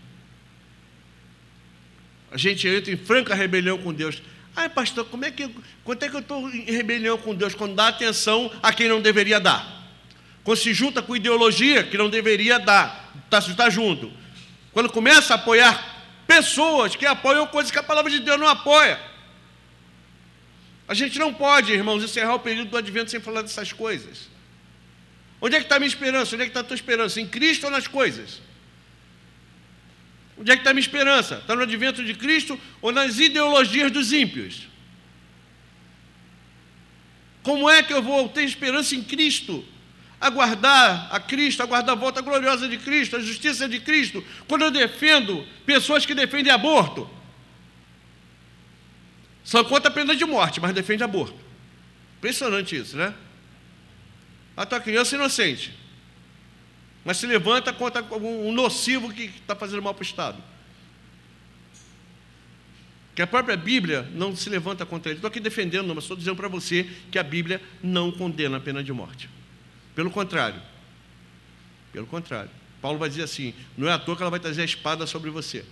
Speaker 1: A gente entra em franca rebelião com Deus. Ai, pastor, como é que, quanto é que eu estou em rebelião com Deus? Quando dá atenção a quem não deveria dar. Quando se junta com ideologia que não deveria dar, está tá junto. Quando começa a apoiar pessoas que apoiam coisas que a palavra de Deus não apoia. A gente não pode, irmãos, encerrar o período do advento sem falar dessas coisas. Onde é que está a minha esperança? Onde é que está a tua esperança? Em Cristo ou nas coisas? Onde é que está a minha esperança? Está no advento de Cristo ou nas ideologias dos ímpios? Como é que eu vou ter esperança em Cristo? Aguardar a Cristo, aguardar a volta gloriosa de Cristo, a justiça de Cristo, quando eu defendo pessoas que defendem aborto. São contra a pena de morte, mas defende aborto. Impressionante isso, né? A tua criança é inocente mas se levanta contra um nocivo que está fazendo mal para o Estado. Que a própria Bíblia não se levanta contra ele. Estou aqui defendendo, mas estou dizendo para você que a Bíblia não condena a pena de morte. Pelo contrário. Pelo contrário. Paulo vai dizer assim: não é à toa que ela vai trazer a espada sobre você.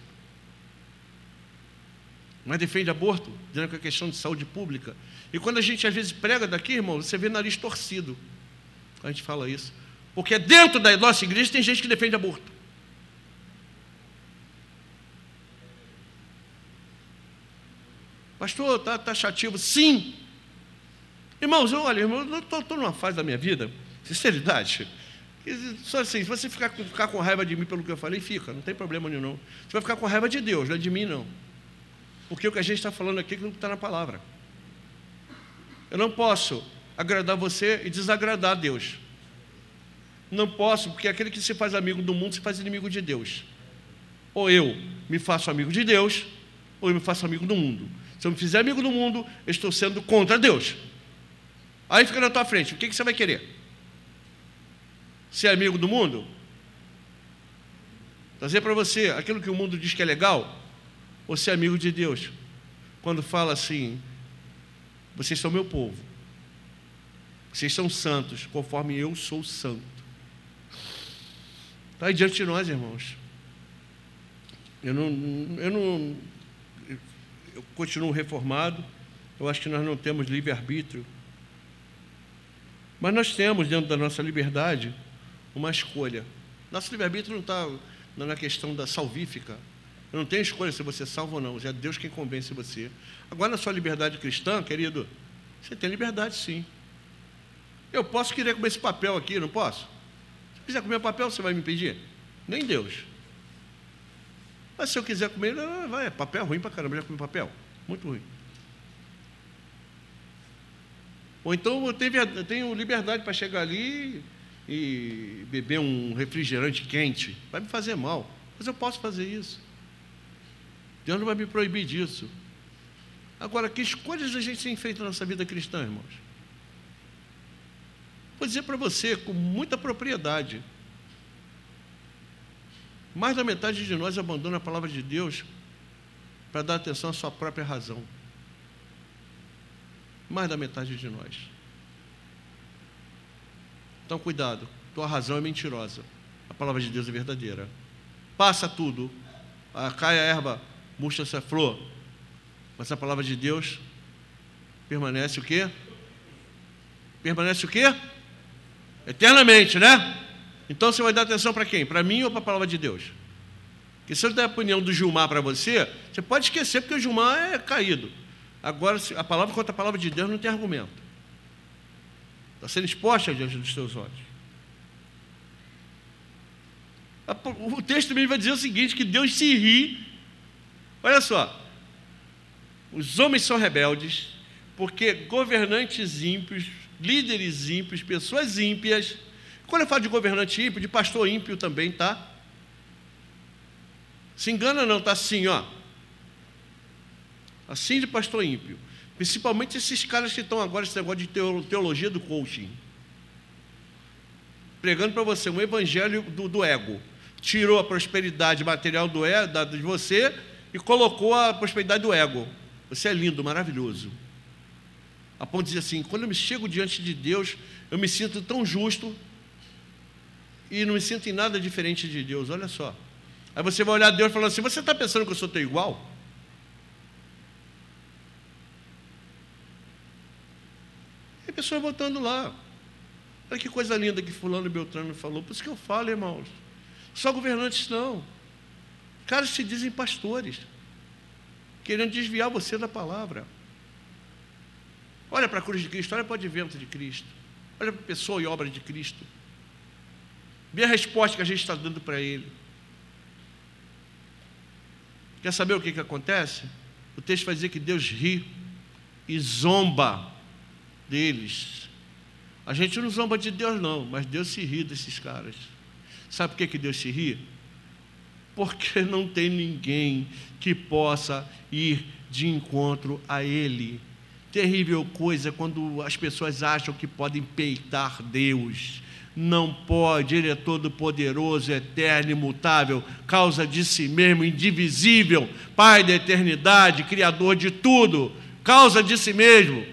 Speaker 1: Mas defende aborto, dizendo que é questão de saúde pública. E quando a gente às vezes prega daqui, irmão, você vê nariz torcido. A gente fala isso. Porque dentro da nossa igreja tem gente que defende aborto. Pastor, está tá chativo? Sim. Irmãos, eu, olha, irmão, eu estou numa fase da minha vida, sinceridade. Só assim, se você ficar, ficar com raiva de mim pelo que eu falei, fica, não tem problema nenhum. Você vai ficar com raiva de Deus, não é de mim, não. Porque o que a gente está falando aqui é não está na palavra. Eu não posso agradar você e desagradar a Deus. Não posso, porque aquele que se faz amigo do mundo se faz inimigo de Deus. Ou eu me faço amigo de Deus, ou eu me faço amigo do mundo. Se eu me fizer amigo do mundo, eu estou sendo contra Deus. Aí fica na tua frente, o que, que você vai querer? Ser amigo do mundo? Trazer para você aquilo que o mundo diz que é legal? Ou ser amigo de Deus? Quando fala assim, vocês são meu povo, vocês são santos, conforme eu sou santo. Está aí diante de nós, irmãos. Eu não, eu não. Eu continuo reformado. Eu acho que nós não temos livre-arbítrio. Mas nós temos, dentro da nossa liberdade, uma escolha. Nosso livre-arbítrio não está na questão da salvífica. Eu não tenho escolha se você é salvo ou não. É Deus quem convence você. Agora, na sua liberdade cristã, querido, você tem liberdade sim. Eu posso querer comer esse papel aqui, não posso? quiser comer papel, você vai me pedir? Nem Deus. Mas se eu quiser comer, vai, é papel ruim para caramba, já comi papel. Muito ruim. Ou então eu tenho, eu tenho liberdade para chegar ali e beber um refrigerante quente. Vai me fazer mal. Mas eu posso fazer isso. Deus não vai me proibir disso. Agora, que escolhas a gente tem feito na nossa vida cristã, irmãos? Vou dizer para você com muita propriedade. Mais da metade de nós abandona a palavra de Deus para dar atenção à sua própria razão. Mais da metade de nós. Então, cuidado, tua razão é mentirosa. A palavra de Deus é verdadeira. Passa tudo. A, cai a erva, murcha-se a flor. Mas a palavra de Deus permanece o quê? Permanece o quê? Eternamente, né? Então você vai dar atenção para quem? Para mim ou para a palavra de Deus? Porque se eu der a opinião do Gilmar para você, você pode esquecer porque o Gilmar é caído. Agora, a palavra contra a palavra de Deus não tem argumento. Está sendo exposta diante dos teus olhos. O texto também vai dizer o seguinte: que Deus se ri. Olha só. Os homens são rebeldes, porque governantes ímpios líderes ímpios, pessoas ímpias. Quando eu falo de governante ímpio, de pastor ímpio também, tá? Se engana não, tá assim, ó. Assim de pastor ímpio. Principalmente esses caras que estão agora, esse negócio de teologia do coaching. Pregando para você um evangelho do, do, ego. Tirou a prosperidade material do ego, da, de você e colocou a prosperidade do ego. Você é lindo, maravilhoso. A ponto de dizer assim: quando eu me chego diante de Deus, eu me sinto tão justo e não me sinto em nada diferente de Deus. Olha só. Aí você vai olhar Deus falar assim: Você está pensando que eu sou teu igual? E a pessoa voltando lá. Olha que coisa linda que Fulano Beltrano falou. Por isso que eu falo, irmãos. Só governantes não. Caras se dizem pastores, querendo desviar você da palavra. Olha para a cruz de Cristo, olha para o advento de Cristo, olha para a pessoa e obra de Cristo. Vê a resposta que a gente está dando para ele. Quer saber o que, que acontece? O texto vai dizer que Deus ri e zomba deles. A gente não zomba de Deus, não, mas Deus se ri desses caras. Sabe por que, que Deus se ri? Porque não tem ninguém que possa ir de encontro a Ele. Terrível coisa quando as pessoas acham que podem peitar Deus não pode, Ele é todo-poderoso, eterno, imutável, causa de si mesmo, indivisível, Pai da eternidade, Criador de tudo, causa de si mesmo.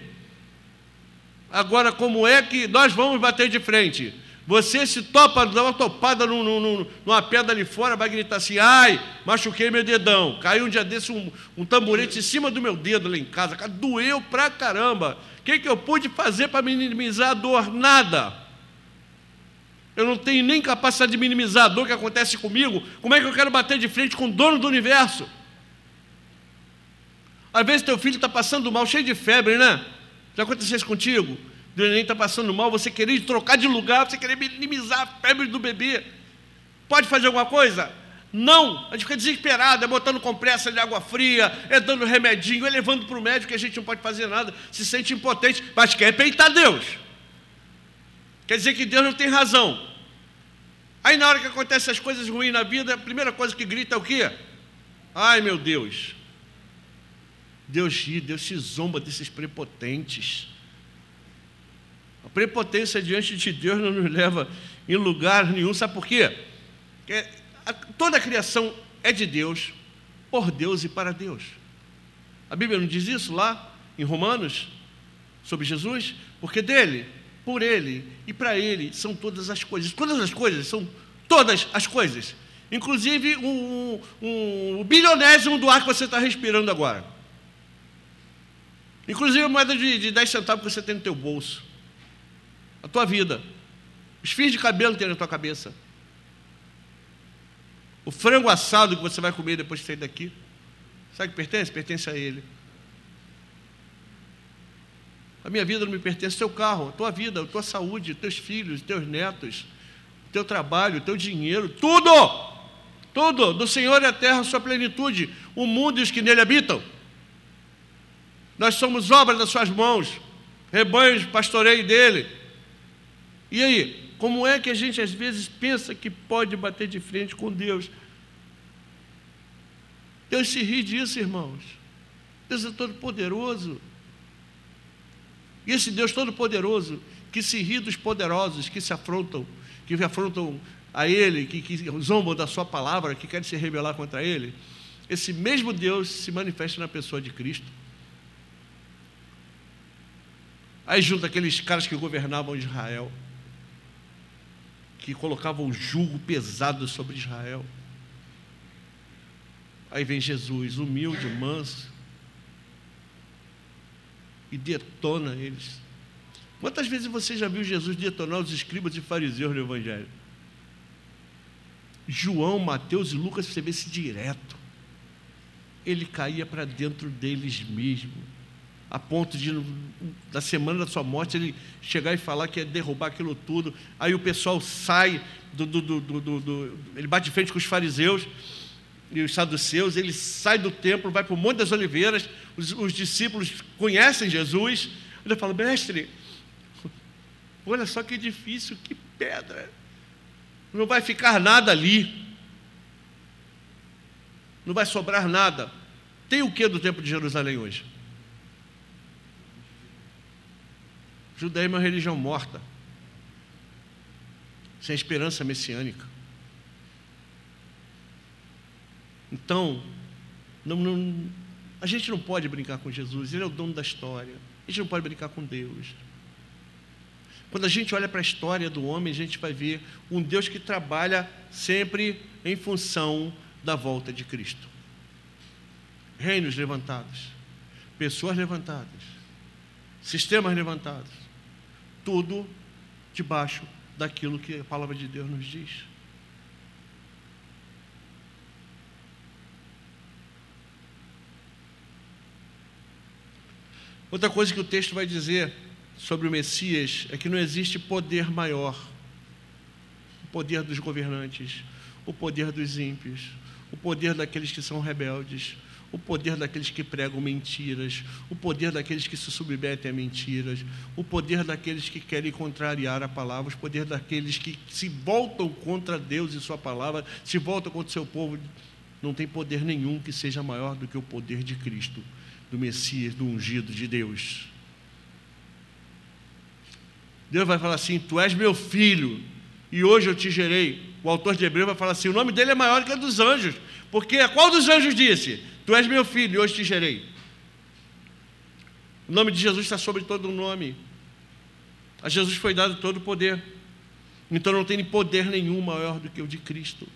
Speaker 1: Agora, como é que nós vamos bater de frente? Você se topa, dá uma topada num, num, numa pedra ali fora, vai gritar assim: ai, machuquei meu dedão. Caiu um dia desse um, um tamborete em cima do meu dedo lá em casa. Doeu pra caramba. O que, que eu pude fazer para minimizar a dor? Nada eu não tenho nem capacidade de minimizar a dor que acontece comigo, como é que eu quero bater de frente com o dono do universo? Às vezes teu filho está passando mal, cheio de febre, né? Já aconteceu isso contigo? O neném está passando mal, você querer trocar de lugar, você querer minimizar a febre do bebê. Pode fazer alguma coisa? Não, a gente fica desesperado, é botando compressa de água fria, é dando remedinho, é levando para o médico que a gente não pode fazer nada, se sente impotente, mas quer peitar Deus. Quer dizer que Deus não tem razão. Aí na hora que acontecem as coisas ruins na vida, a primeira coisa que grita é o quê? Ai meu Deus. Deus ri, Deus se zomba desses prepotentes. A prepotência diante de Deus não nos leva em lugar nenhum. Sabe por quê? Porque toda a criação é de Deus, por Deus e para Deus. A Bíblia não diz isso lá em Romanos sobre Jesus? Porque dele por Ele e para Ele são todas as coisas. Todas as coisas são todas as coisas. Inclusive um, um, um bilionésimo do ar que você está respirando agora. Inclusive a moeda de, de 10 centavos que você tem no teu bolso. A tua vida. Os fios de cabelo que tem na tua cabeça. O frango assado que você vai comer depois de sair daqui. Sabe que pertence? Pertence a Ele. A minha vida não me pertence, o teu carro, a tua vida, a tua saúde, teus filhos, teus netos, o teu trabalho, o teu dinheiro, tudo, tudo, do Senhor é a terra, a sua plenitude, o mundo e os que nele habitam. Nós somos obra das suas mãos, rebanhos, pastoreio dele. E aí, como é que a gente às vezes pensa que pode bater de frente com Deus? Deus se ri disso, irmãos. Deus é todo poderoso. E esse Deus Todo-Poderoso, que se ri dos poderosos, que se afrontam, que afrontam a Ele, que, que zombam da Sua palavra, que querem se rebelar contra Ele, esse mesmo Deus se manifesta na pessoa de Cristo. Aí junta aqueles caras que governavam Israel, que colocavam o jugo pesado sobre Israel. Aí vem Jesus, humilde, manso, e detona eles. Quantas vezes você já viu Jesus detonar os escribas e fariseus no Evangelho? João, Mateus e Lucas, você vê se direto. Ele caía para dentro deles mesmo, a ponto de, na semana da sua morte, ele chegar e falar que ia derrubar aquilo tudo. Aí o pessoal sai, do, do, do, do ele bate de frente com os fariseus e os saduceus, ele sai do templo, vai para o Monte das Oliveiras, os, os discípulos conhecem Jesus, ele fala, mestre, olha só que difícil, que pedra, não vai ficar nada ali, não vai sobrar nada. Tem o que do templo de Jerusalém hoje? O judaísmo é uma religião morta, sem esperança messiânica. Então, não, não, a gente não pode brincar com Jesus, Ele é o dono da história. A gente não pode brincar com Deus. Quando a gente olha para a história do homem, a gente vai ver um Deus que trabalha sempre em função da volta de Cristo. Reinos levantados, pessoas levantadas, sistemas levantados, tudo debaixo daquilo que a palavra de Deus nos diz. Outra coisa que o texto vai dizer sobre o Messias é que não existe poder maior. O poder dos governantes, o poder dos ímpios, o poder daqueles que são rebeldes, o poder daqueles que pregam mentiras, o poder daqueles que se submetem a mentiras, o poder daqueles que querem contrariar a palavra, o poder daqueles que se voltam contra Deus e Sua palavra, se voltam contra o seu povo. Não tem poder nenhum que seja maior do que o poder de Cristo do Messias, do ungido de Deus. Deus vai falar assim: Tu és meu filho, e hoje eu te gerei. O autor de Hebreu vai falar assim: O nome dele é maior que o dos anjos, porque qual dos anjos disse? Tu és meu filho, e hoje te gerei. O nome de Jesus está sobre todo o nome. A Jesus foi dado todo o poder. Então não tem poder nenhum maior do que o de Cristo.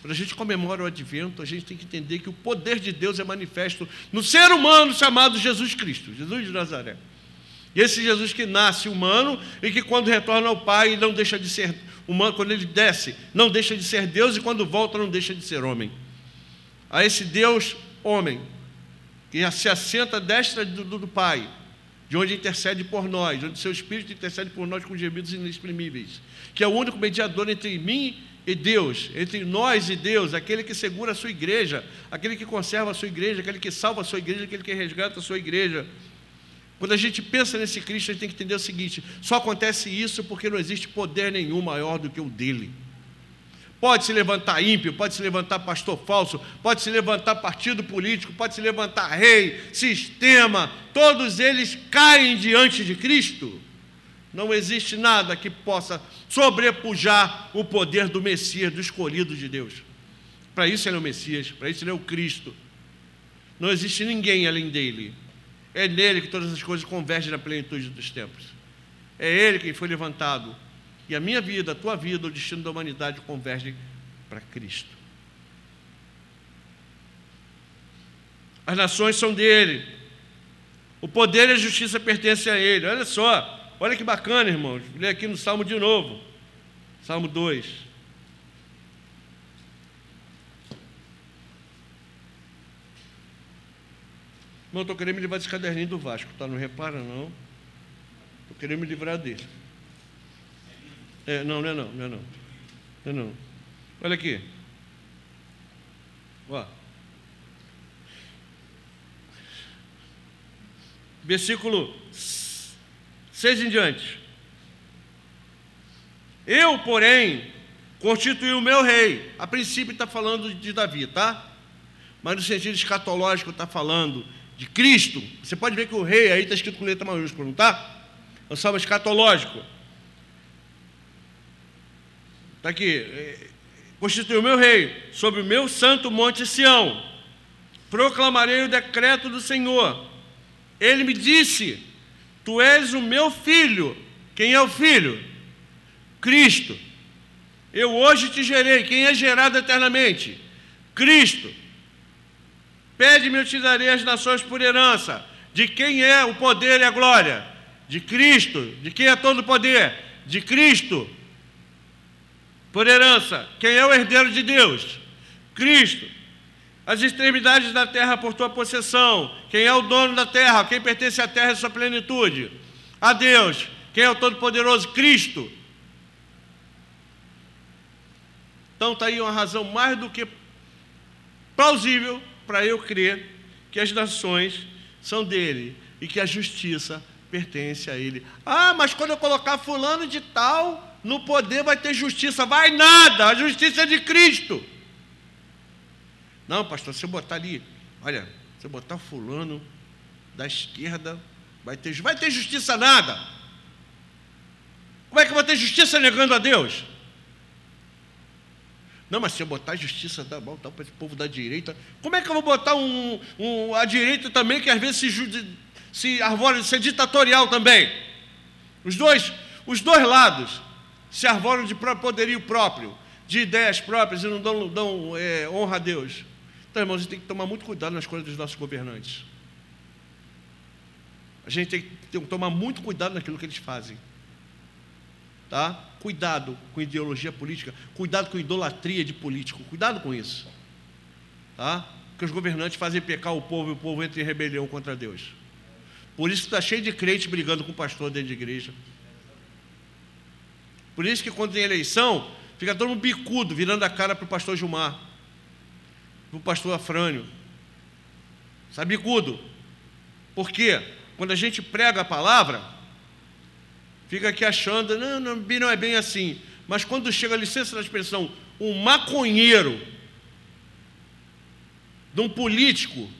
Speaker 1: Quando a gente comemora o advento, a gente tem que entender que o poder de Deus é manifesto no ser humano chamado Jesus Cristo, Jesus de Nazaré. E esse Jesus que nasce humano e que quando retorna ao Pai não deixa de ser humano, quando ele desce, não deixa de ser Deus e quando volta não deixa de ser homem. A esse Deus homem, que se assenta à destra do, do, Pai, de onde intercede por nós, onde seu Espírito intercede por nós com gemidos inexprimíveis, que é o único mediador entre mim e Deus, entre nós e Deus, aquele que segura a sua igreja, aquele que conserva a sua igreja, aquele que salva a sua igreja, aquele que resgata a sua igreja. Quando a gente pensa nesse Cristo, a gente tem que entender o seguinte: só acontece isso porque não existe poder nenhum maior do que o dele. Pode se levantar ímpio, pode se levantar pastor falso, pode se levantar partido político, pode se levantar rei, sistema, todos eles caem diante de Cristo. Não existe nada que possa sobrepujar o poder do Messias, do escolhido de Deus. Para isso ele é o Messias, para isso ele é o Cristo. Não existe ninguém além dele. É nele que todas as coisas convergem na plenitude dos tempos. É ele quem foi levantado. E a minha vida, a tua vida, o destino da humanidade convergem para Cristo. As nações são dele. O poder e a justiça pertencem a ele. Olha só. Olha que bacana, irmãos. Ler aqui no Salmo de novo. Salmo 2. Não, estou querendo me livrar desse caderninho do Vasco, tá? Não repara, não. Estou querendo me livrar dele. É, não, não é não, não é não. Não é não. Olha aqui. Ó. Versículo 6 em diante. Eu, porém, constituí o meu rei. A princípio está falando de Davi, tá? Mas no sentido escatológico está falando de Cristo. Você pode ver que o rei aí está escrito com letra maiúscula, não está? É salmo escatológico. Está aqui. Constitui o meu rei sobre o meu santo monte Sião. Proclamarei o decreto do Senhor. Ele me disse: Tu és o meu filho. Quem é o filho? Cristo. Eu hoje te gerei. Quem é gerado eternamente? Cristo. Pede-me, eu te darei as nações por herança. De quem é o poder e a glória? De Cristo. De quem é todo o poder? De Cristo. Por herança. Quem é o herdeiro de Deus? Cristo as extremidades da terra por tua possessão. Quem é o dono da terra? Quem pertence à terra e sua plenitude? A Deus. Quem é o Todo-Poderoso? Cristo. Então está aí uma razão mais do que plausível para eu crer que as nações são dele e que a justiça pertence a ele. Ah, mas quando eu colocar fulano de tal no poder vai ter justiça. Vai nada, a justiça é de Cristo. Não, pastor, se eu botar ali, olha, se eu botar fulano da esquerda, vai ter, vai ter justiça nada. Como é que eu vou ter justiça negando a Deus? Não, mas se eu botar justiça, dá bom, para esse povo da direita. Como é que eu vou botar um, um, a direita também, que às vezes se, se arvora de ser ditatorial também? Os dois, os dois lados se arvoram de poderio próprio, de ideias próprias e não dão, dão é, honra a Deus. Então, irmãos, a gente tem que tomar muito cuidado nas coisas dos nossos governantes. A gente tem que tomar muito cuidado naquilo que eles fazem. Tá? Cuidado com ideologia política, cuidado com idolatria de político, cuidado com isso. Tá? Porque os governantes fazem pecar o povo e o povo entra em rebelião contra Deus. Por isso está cheio de crente brigando com o pastor dentro de igreja. Por isso que quando tem eleição, fica todo mundo bicudo, virando a cara para o pastor Gilmar, para o pastor Afrânio. Sabe bicudo? Por quê? Quando a gente prega a palavra, fica aqui achando, não, não, não é bem assim. Mas quando chega a licença da expressão, um maconheiro de um político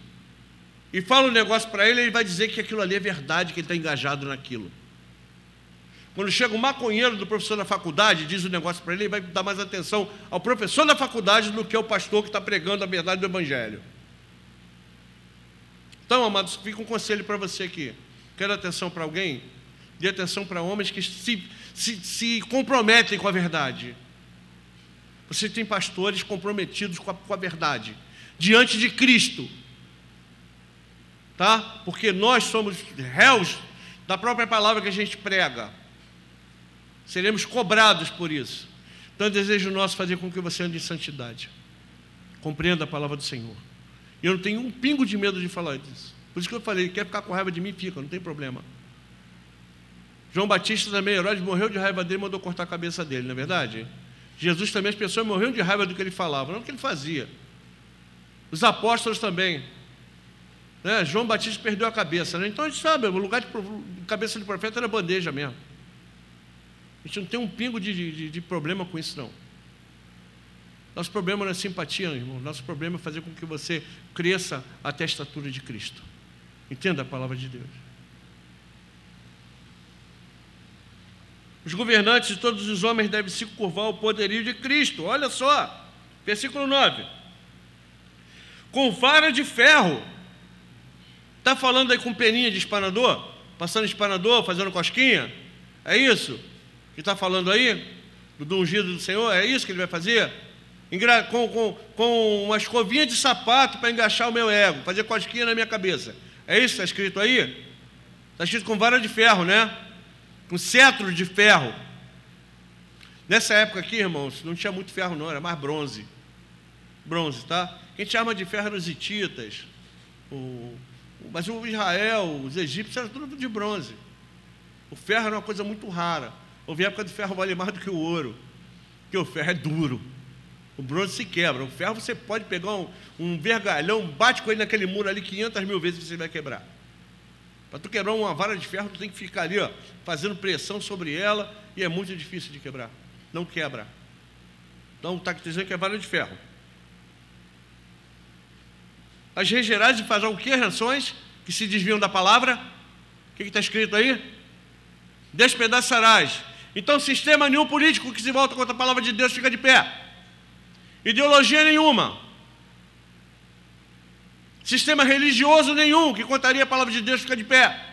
Speaker 1: e fala um negócio para ele, ele vai dizer que aquilo ali é verdade, que ele está engajado naquilo. Quando chega um maconheiro do professor da faculdade, diz o um negócio para ele, ele vai dar mais atenção ao professor da faculdade do que ao pastor que está pregando a verdade do Evangelho. Então, amados, fica um conselho para você aqui. Quer atenção para alguém? Dê atenção para homens que se, se, se comprometem com a verdade. Você tem pastores comprometidos com a, com a verdade, diante de Cristo. Tá? Porque nós somos réus da própria palavra que a gente prega. Seremos cobrados por isso. Então, é desejo nosso fazer com que você ande em santidade. Compreenda a palavra do Senhor. Eu não tenho um pingo de medo de falar disso. Por isso que eu falei, quer ficar com raiva de mim, fica, não tem problema. João Batista também, Herodes morreu de raiva dele e mandou cortar a cabeça dele, não é verdade? Jesus também, as pessoas morriam de raiva do que ele falava, não do que ele fazia. Os apóstolos também. Né? João Batista perdeu a cabeça. Né? Então a gente sabe, o lugar de cabeça de profeta era bandeja mesmo. A gente não tem um pingo de, de, de problema com isso, não. Nosso problema não é simpatia, irmão. Nosso problema é fazer com que você cresça até a estatura de Cristo. Entenda a palavra de Deus. Os governantes de todos os homens devem se curvar ao poderio de Cristo. Olha só, versículo 9. Com vara de ferro. Está falando aí com peninha de espanador? Passando espanador, fazendo cosquinha? É isso que está falando aí? Do ungido do Senhor? É isso que ele vai fazer? Com, com, com uma escovinha de sapato para engaixar o meu ego, fazer cosquinha na minha cabeça. É isso que está escrito aí? Está escrito com vara de ferro, né? com cetro de ferro. Nessa época aqui, irmãos, não tinha muito ferro, não, era mais bronze. Bronze, tá? Quem tinha arma de ferro eram os hititas, o, mas o Israel, os egípcios, era tudo de bronze. O ferro era uma coisa muito rara. Houve época do ferro vale mais do que o ouro, porque o ferro é duro. O bronze se quebra. O ferro você pode pegar um, um vergalhão, bate com ele naquele muro ali 500 mil vezes e você vai quebrar. Para tu quebrar uma vara de ferro, tu tem que ficar ali, ó, fazendo pressão sobre ela, e é muito difícil de quebrar. Não quebra. Então está dizendo que é vara de ferro. As regerais de fazer o que? Reações que se desviam da palavra. O que está escrito aí? Despedaçarás. Então, sistema nenhum político que se volta contra a palavra de Deus fica de pé. Ideologia nenhuma. Sistema religioso nenhum que contaria a palavra de Deus fica de pé.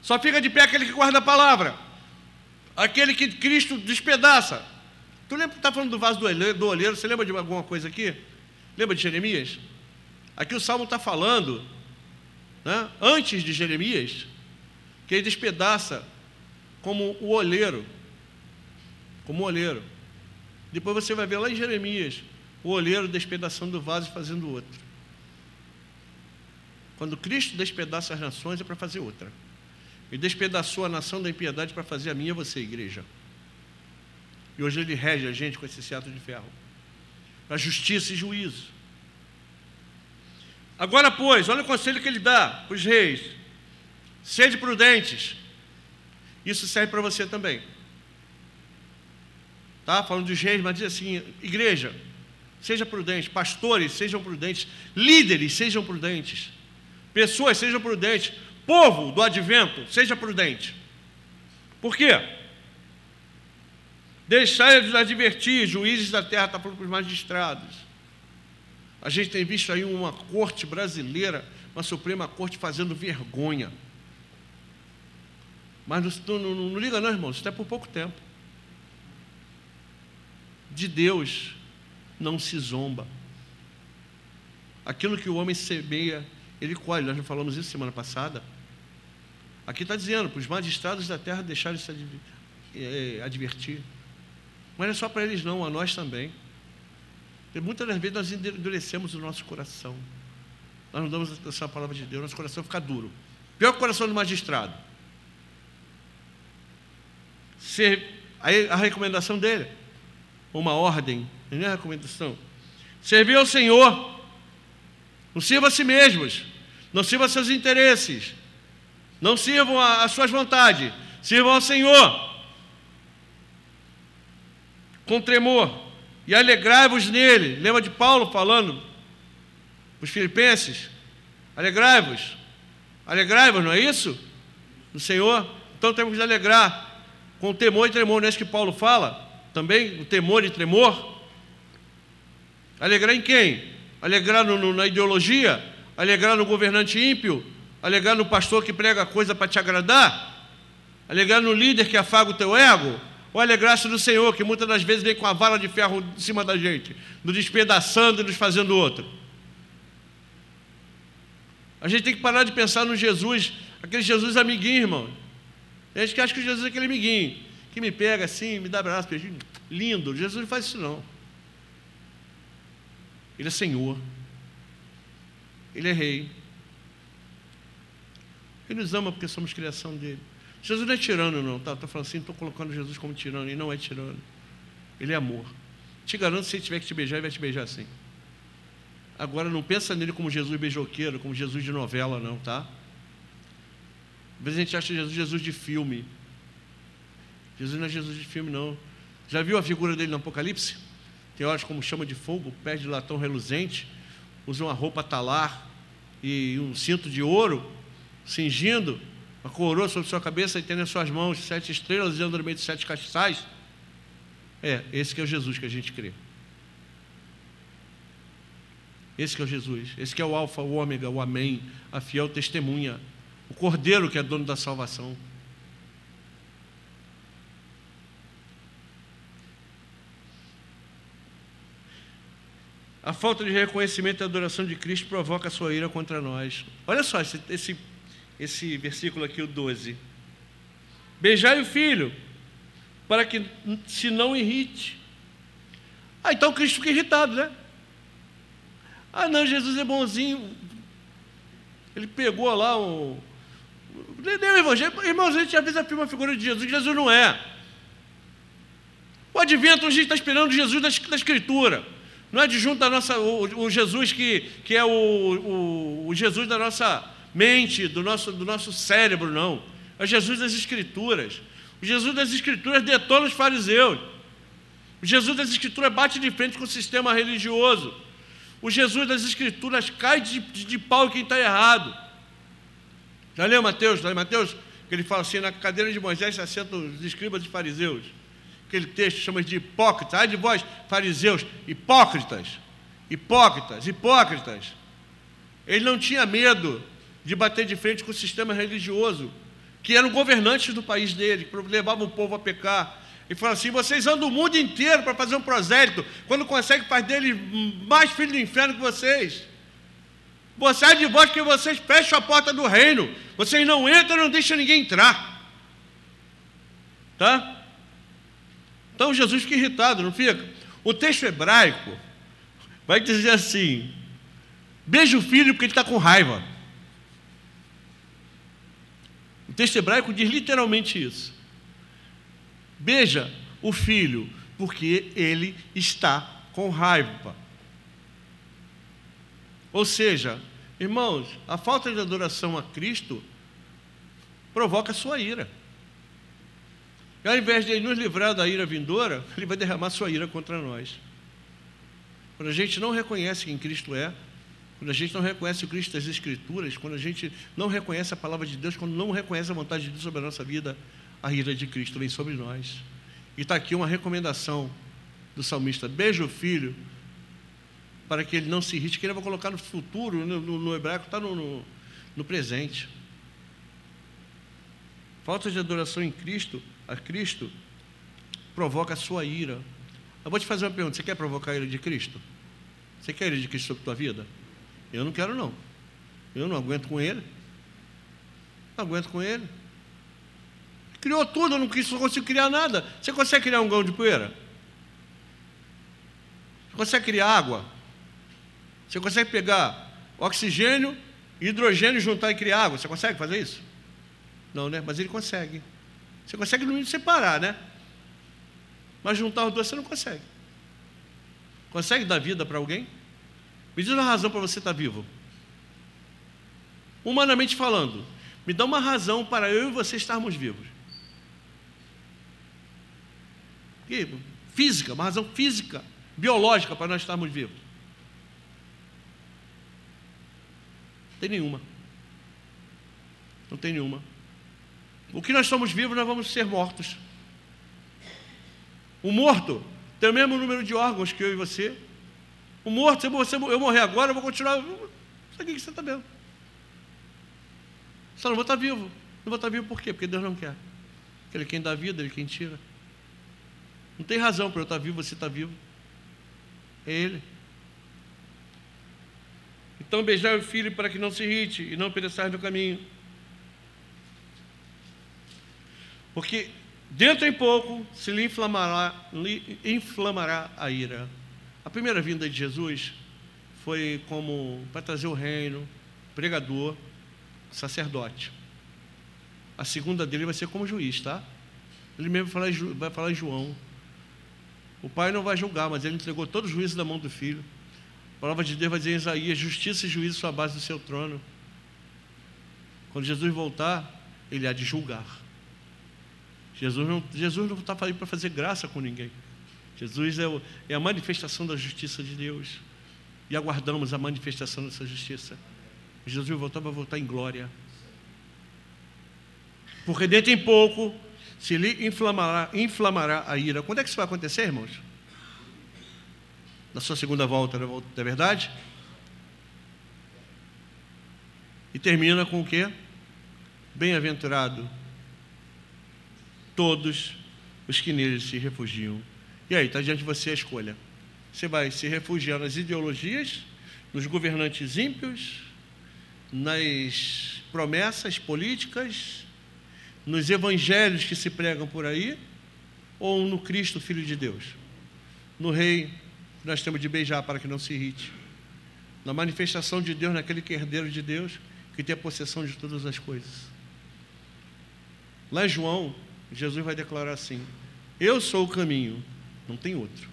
Speaker 1: Só fica de pé aquele que guarda a palavra. Aquele que Cristo despedaça. Tu lembra, está falando do vaso do olheiro, você lembra de alguma coisa aqui? Lembra de Jeremias? Aqui o Salmo está falando, né, antes de Jeremias, que ele despedaça como o olheiro. Como o olheiro. Depois você vai ver lá em Jeremias, o olheiro despedaçando o vaso e fazendo outro. Quando Cristo despedaça as nações é para fazer outra. E despedaçou a nação da impiedade para fazer a minha você, igreja. E hoje ele rege a gente com esse cetro de ferro. Para justiça e juízo. Agora, pois, olha o conselho que ele dá para os reis. Sede prudentes. Isso serve para você também. Tá? Falando dos reis, mas diz assim: igreja, seja prudente, pastores, sejam prudentes, líderes, sejam prudentes. Pessoas, sejam prudentes. Povo do advento, seja prudente. Por quê? Deixai de advertir, juízes da terra, está falando para os magistrados. A gente tem visto aí uma corte brasileira, uma Suprema Corte fazendo vergonha. Mas não, não, não, não liga não, irmãos, isso é por pouco tempo. De Deus não se zomba. Aquilo que o homem semeia, ele colhe. Nós já falamos isso semana passada. Aqui está dizendo, para os magistrados da terra deixarem se é, advertir. Mas não é só para eles não, a nós também. Porque muitas das vezes nós endurecemos o nosso coração. Nós não damos essa palavra de Deus, nosso coração fica duro. Pior que o coração do magistrado. Ser, aí a recomendação dele, uma ordem, não é recomendação. Servir ao Senhor. Não sirva a si mesmos. Não sirva seus interesses. Não sirvam as suas vontades. Sirvam ao Senhor. Com tremor. E alegrai-vos nele. Lembra de Paulo falando os filipenses? Alegrai-vos. Alegrai-vos, não é isso? No Senhor. Então temos que alegrar. Com temor e tremor. Não é isso que Paulo fala? Também o temor e tremor. Alegrar em quem? Alegrar no, no, na ideologia? Alegrar no governante ímpio? Alegrar no pastor que prega coisa para te agradar? Alegrar no líder que afaga o teu ego? Ou alegrar-se no Senhor, que muitas das vezes vem com a vara de ferro em cima da gente, nos despedaçando e nos fazendo outro? A gente tem que parar de pensar no Jesus, aquele Jesus amiguinho, irmão. A gente que acha que Jesus é aquele amiguinho, que me pega assim, me dá abraço, beijinho. Lindo. Jesus não faz isso não. Ele é Senhor. Ele é Rei. Ele nos ama porque somos criação dele. Jesus não é tirano, não. Tá? Estou falando assim, estou colocando Jesus como tirano. Ele não é tirano. Ele é amor. Te garanto, se ele tiver que te beijar, ele vai te beijar assim. Agora, não pensa nele como Jesus beijoqueiro, como Jesus de novela, não, tá? Às vezes a gente acha Jesus Jesus de filme. Jesus não é Jesus de filme, não. Já viu a figura dele no Apocalipse? Tem horas como chama de fogo, pé de latão reluzente, usa uma roupa talar e um cinto de ouro, cingindo, uma coroa sobre sua cabeça e tem nas suas mãos sete estrelas e anda no meio de sete castiçais. É, esse que é o Jesus que a gente crê. Esse que é o Jesus, esse que é o alfa, o ômega, o amém, a fiel testemunha, o cordeiro que é dono da salvação. A falta de reconhecimento e adoração de Cristo provoca a sua ira contra nós. Olha só esse, esse, esse versículo aqui, o 12. Beijai o filho, para que se não irrite. Ah, então Cristo fica irritado, né? Ah, não, Jesus é bonzinho. Ele pegou lá um. Lê o Evangelho. Irmãos, a gente às vezes afirma a figura de Jesus, Jesus não é. O advento, a gente está esperando Jesus da, da Escritura. Não é adjunto da nossa, o, o Jesus que, que é o, o, o, Jesus da nossa mente, do nosso, do nosso cérebro, não. É Jesus das Escrituras. O Jesus das Escrituras detona os fariseus. O Jesus das Escrituras bate de frente com o sistema religioso. O Jesus das Escrituras cai de, de, de pau quem está errado. Já leu Mateus? Já leu Mateus? Que ele fala assim: na cadeira de Moisés se assentam os escribas e fariseus aquele texto chama de hipócritas. Ai de vós, fariseus, hipócritas, hipócritas, hipócritas. Ele não tinha medo de bater de frente com o sistema religioso, que eram governantes do país dele, que levavam o povo a pecar. E falou assim: vocês andam o mundo inteiro para fazer um prosélito, quando consegue fazer dele mais filho do inferno que vocês. Você é de vós que vocês fecham a porta do reino, vocês não entram, não deixam ninguém entrar. Tá? Então Jesus fica irritado, não fica? O texto hebraico vai dizer assim: beija o filho porque ele está com raiva. O texto hebraico diz literalmente isso. Beija o filho porque ele está com raiva. Ou seja, irmãos, a falta de adoração a Cristo provoca sua ira. E ao invés de ele nos livrar da ira vindoura, ele vai derramar sua ira contra nós. Quando a gente não reconhece quem Cristo é, quando a gente não reconhece o Cristo das Escrituras, quando a gente não reconhece a palavra de Deus, quando não reconhece a vontade de Deus sobre a nossa vida, a ira de Cristo vem sobre nós. E está aqui uma recomendação do salmista: beija o filho, para que ele não se irrite, que ele vai colocar no futuro, no, no, no hebraico está no, no, no presente. Falta de adoração em Cristo, a Cristo, provoca a sua ira. Eu vou te fazer uma pergunta: você quer provocar a ira de Cristo? Você quer a ira de Cristo sobre a tua vida? Eu não quero, não. Eu não aguento com ele. Não aguento com ele. Criou tudo, eu não, consigo criar nada. Você consegue criar um gão de poeira? Você consegue criar água? Você consegue pegar oxigênio, hidrogênio, juntar e criar água? Você consegue fazer isso? Não, né? Mas ele consegue. Você consegue no mínimo separar, né? Mas juntar os dois você não consegue. Consegue dar vida para alguém? Me diz uma razão para você estar vivo. Humanamente falando, me dá uma razão para eu e você estarmos vivos. Física, uma razão física, biológica para nós estarmos vivos. Tem nenhuma. Não tem nenhuma. O que nós somos vivos, nós vamos ser mortos. O morto tem o mesmo número de órgãos que eu e você. O morto, se você, eu morrer agora, eu vou continuar. Aqui que você está vendo. Só não vou estar vivo. Não vou estar vivo por quê? Porque Deus não quer. Ele é quem dá vida, Ele é quem tira. Não tem razão para eu estar vivo, você estar vivo. É Ele. Então beijai o filho para que não se irrite e não pereçais no caminho. Porque dentro em pouco se lhe inflamará, lhe inflamará a ira. A primeira vinda de Jesus foi como para trazer o reino, pregador, sacerdote. A segunda dele vai ser como juiz, tá? Ele mesmo vai falar, em João. O pai não vai julgar, mas ele entregou todo o juízo na mão do filho. Palavra de Deus vai dizer em Isaías: justiça e juízo são a base do seu trono. Quando Jesus voltar, ele há de julgar. Jesus não, Jesus não está aí para fazer graça com ninguém. Jesus é, o, é a manifestação da justiça de Deus. E aguardamos a manifestação dessa justiça. Jesus voltar, vai voltar em glória. Porque dentro em pouco se lhe inflamará, inflamará a ira. Quando é que isso vai acontecer, irmãos? Na sua segunda volta, não é verdade? E termina com o quê? Bem-aventurado todos os que nele se refugiam. E aí, está diante de você a escolha. Você vai se refugiar nas ideologias, nos governantes ímpios, nas promessas políticas, nos evangelhos que se pregam por aí, ou no Cristo, Filho de Deus? No Rei, nós temos de beijar para que não se irrite. Na manifestação de Deus, naquele herdeiro de Deus, que tem a possessão de todas as coisas. Lá em João, Jesus vai declarar assim: Eu sou o caminho, não tem outro.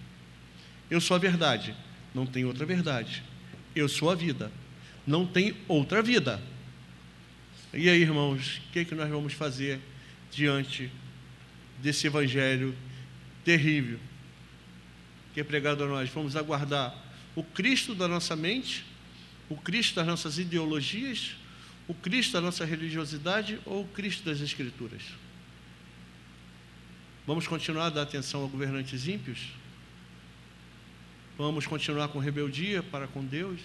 Speaker 1: Eu sou a verdade, não tem outra verdade. Eu sou a vida, não tem outra vida. E aí, irmãos, o que, é que nós vamos fazer diante desse evangelho terrível que é pregado a nós? Vamos aguardar o Cristo da nossa mente, o Cristo das nossas ideologias, o Cristo da nossa religiosidade ou o Cristo das Escrituras? Vamos continuar a dar atenção a governantes ímpios? Vamos continuar com rebeldia para com Deus?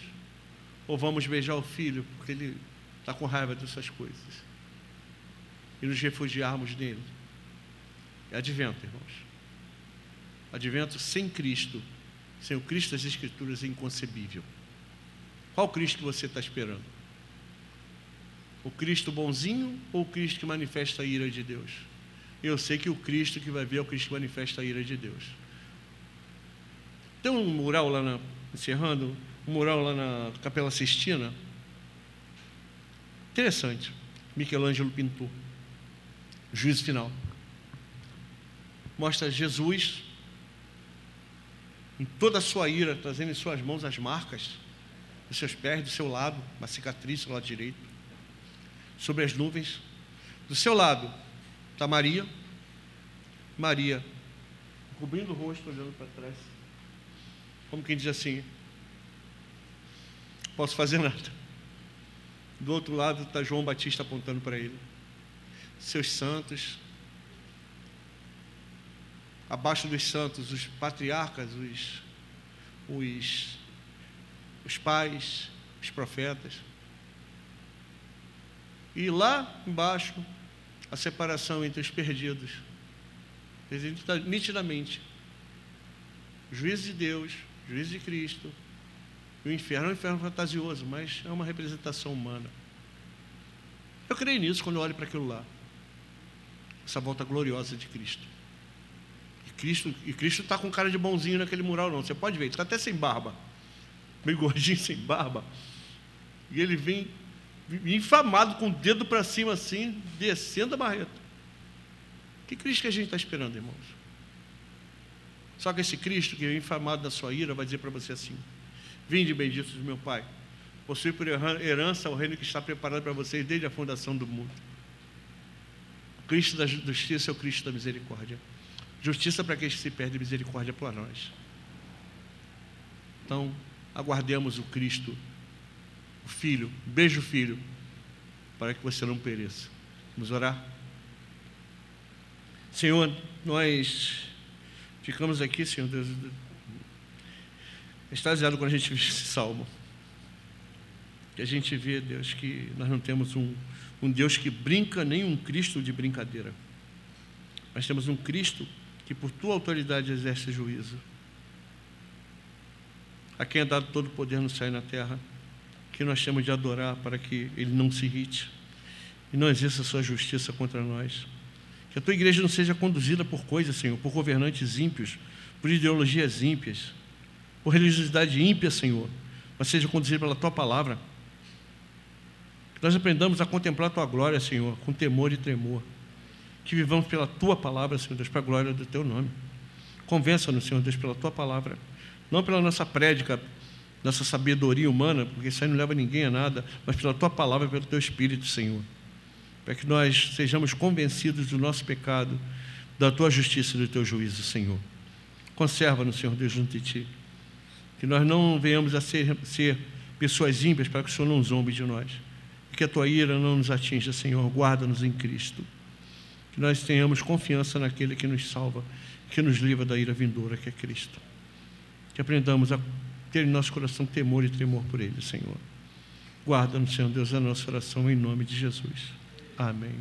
Speaker 1: Ou vamos beijar o filho porque ele está com raiva dessas coisas? E nos refugiarmos nele? É advento, irmãos. Advento sem Cristo, sem o Cristo das Escrituras, é inconcebível. Qual Cristo você está esperando? O Cristo bonzinho ou o Cristo que manifesta a ira de Deus? eu sei que o Cristo que vai ver é o Cristo que manifesta a ira de Deus. Tem um mural lá, na, encerrando, um mural lá na Capela Sistina. Interessante. Michelangelo pintou. Juízo final. Mostra Jesus em toda a sua ira, trazendo em suas mãos as marcas dos seus pés, do seu lado, uma cicatriz do lado direito, sobre as nuvens. Do seu lado, Está Maria. Maria, cobrindo o rosto, olhando para trás. Como quem diz assim: posso fazer nada. Do outro lado está João Batista apontando para ele. Seus santos. Abaixo dos santos, os patriarcas, os, os, os pais, os profetas. E lá embaixo, a separação entre os perdidos. Nitidamente. Juiz de Deus, juiz de Cristo. O inferno é um inferno fantasioso, mas é uma representação humana. Eu creio nisso quando eu olho para aquilo lá. Essa volta gloriosa de Cristo. Cristo e Cristo está com cara de bonzinho naquele mural, não. Você pode ver, está até sem barba. Meio gordinho, sem barba. E ele vem infamado com o dedo para cima assim, descendo a barreta. Que Cristo que a gente está esperando, irmãos? Só que esse Cristo que é infamado da sua ira vai dizer para você assim: Vinde benditos do meu Pai, possui por herança o reino que está preparado para vocês desde a fundação do mundo. O Cristo da justiça é o Cristo da misericórdia. Justiça para quem se perde, misericórdia para nós. Então, aguardemos o Cristo, o Filho, beijo Filho, para que você não pereça. Vamos orar? Senhor, nós ficamos aqui, Senhor Deus, extasiado quando a gente vê esse salmo. Que a gente vê, Deus, que nós não temos um, um Deus que brinca, nem um Cristo de brincadeira. Mas temos um Cristo que, por tua autoridade, exerce juízo. A quem é dado todo o poder no céu e na terra, que nós temos de adorar para que ele não se irrite e não exerça sua justiça contra nós. Que a tua igreja não seja conduzida por coisas, Senhor, por governantes ímpios, por ideologias ímpias, por religiosidade ímpia, Senhor, mas seja conduzida pela tua palavra nós aprendamos a contemplar a tua glória, Senhor, com temor e tremor. Que vivamos pela tua palavra, Senhor Deus, para a glória do teu nome. Convença-nos, Senhor Deus, pela tua palavra, não pela nossa prédica, nossa sabedoria humana, porque isso aí não leva ninguém a nada, mas pela tua palavra, pelo teu espírito, Senhor. Para que nós sejamos convencidos do nosso pecado, da tua justiça e do teu juízo, Senhor. Conserva-nos, Senhor Deus, junto de ti. Que nós não venhamos a ser, ser pessoas ímpias para que o Senhor não zombe de nós que a tua ira não nos atinja, Senhor. Guarda-nos em Cristo. Que nós tenhamos confiança naquele que nos salva, que nos livra da ira vindoura, que é Cristo. Que aprendamos a ter em nosso coração temor e tremor por Ele, Senhor. Guarda-nos, Senhor Deus, a nossa oração em nome de Jesus. Amém.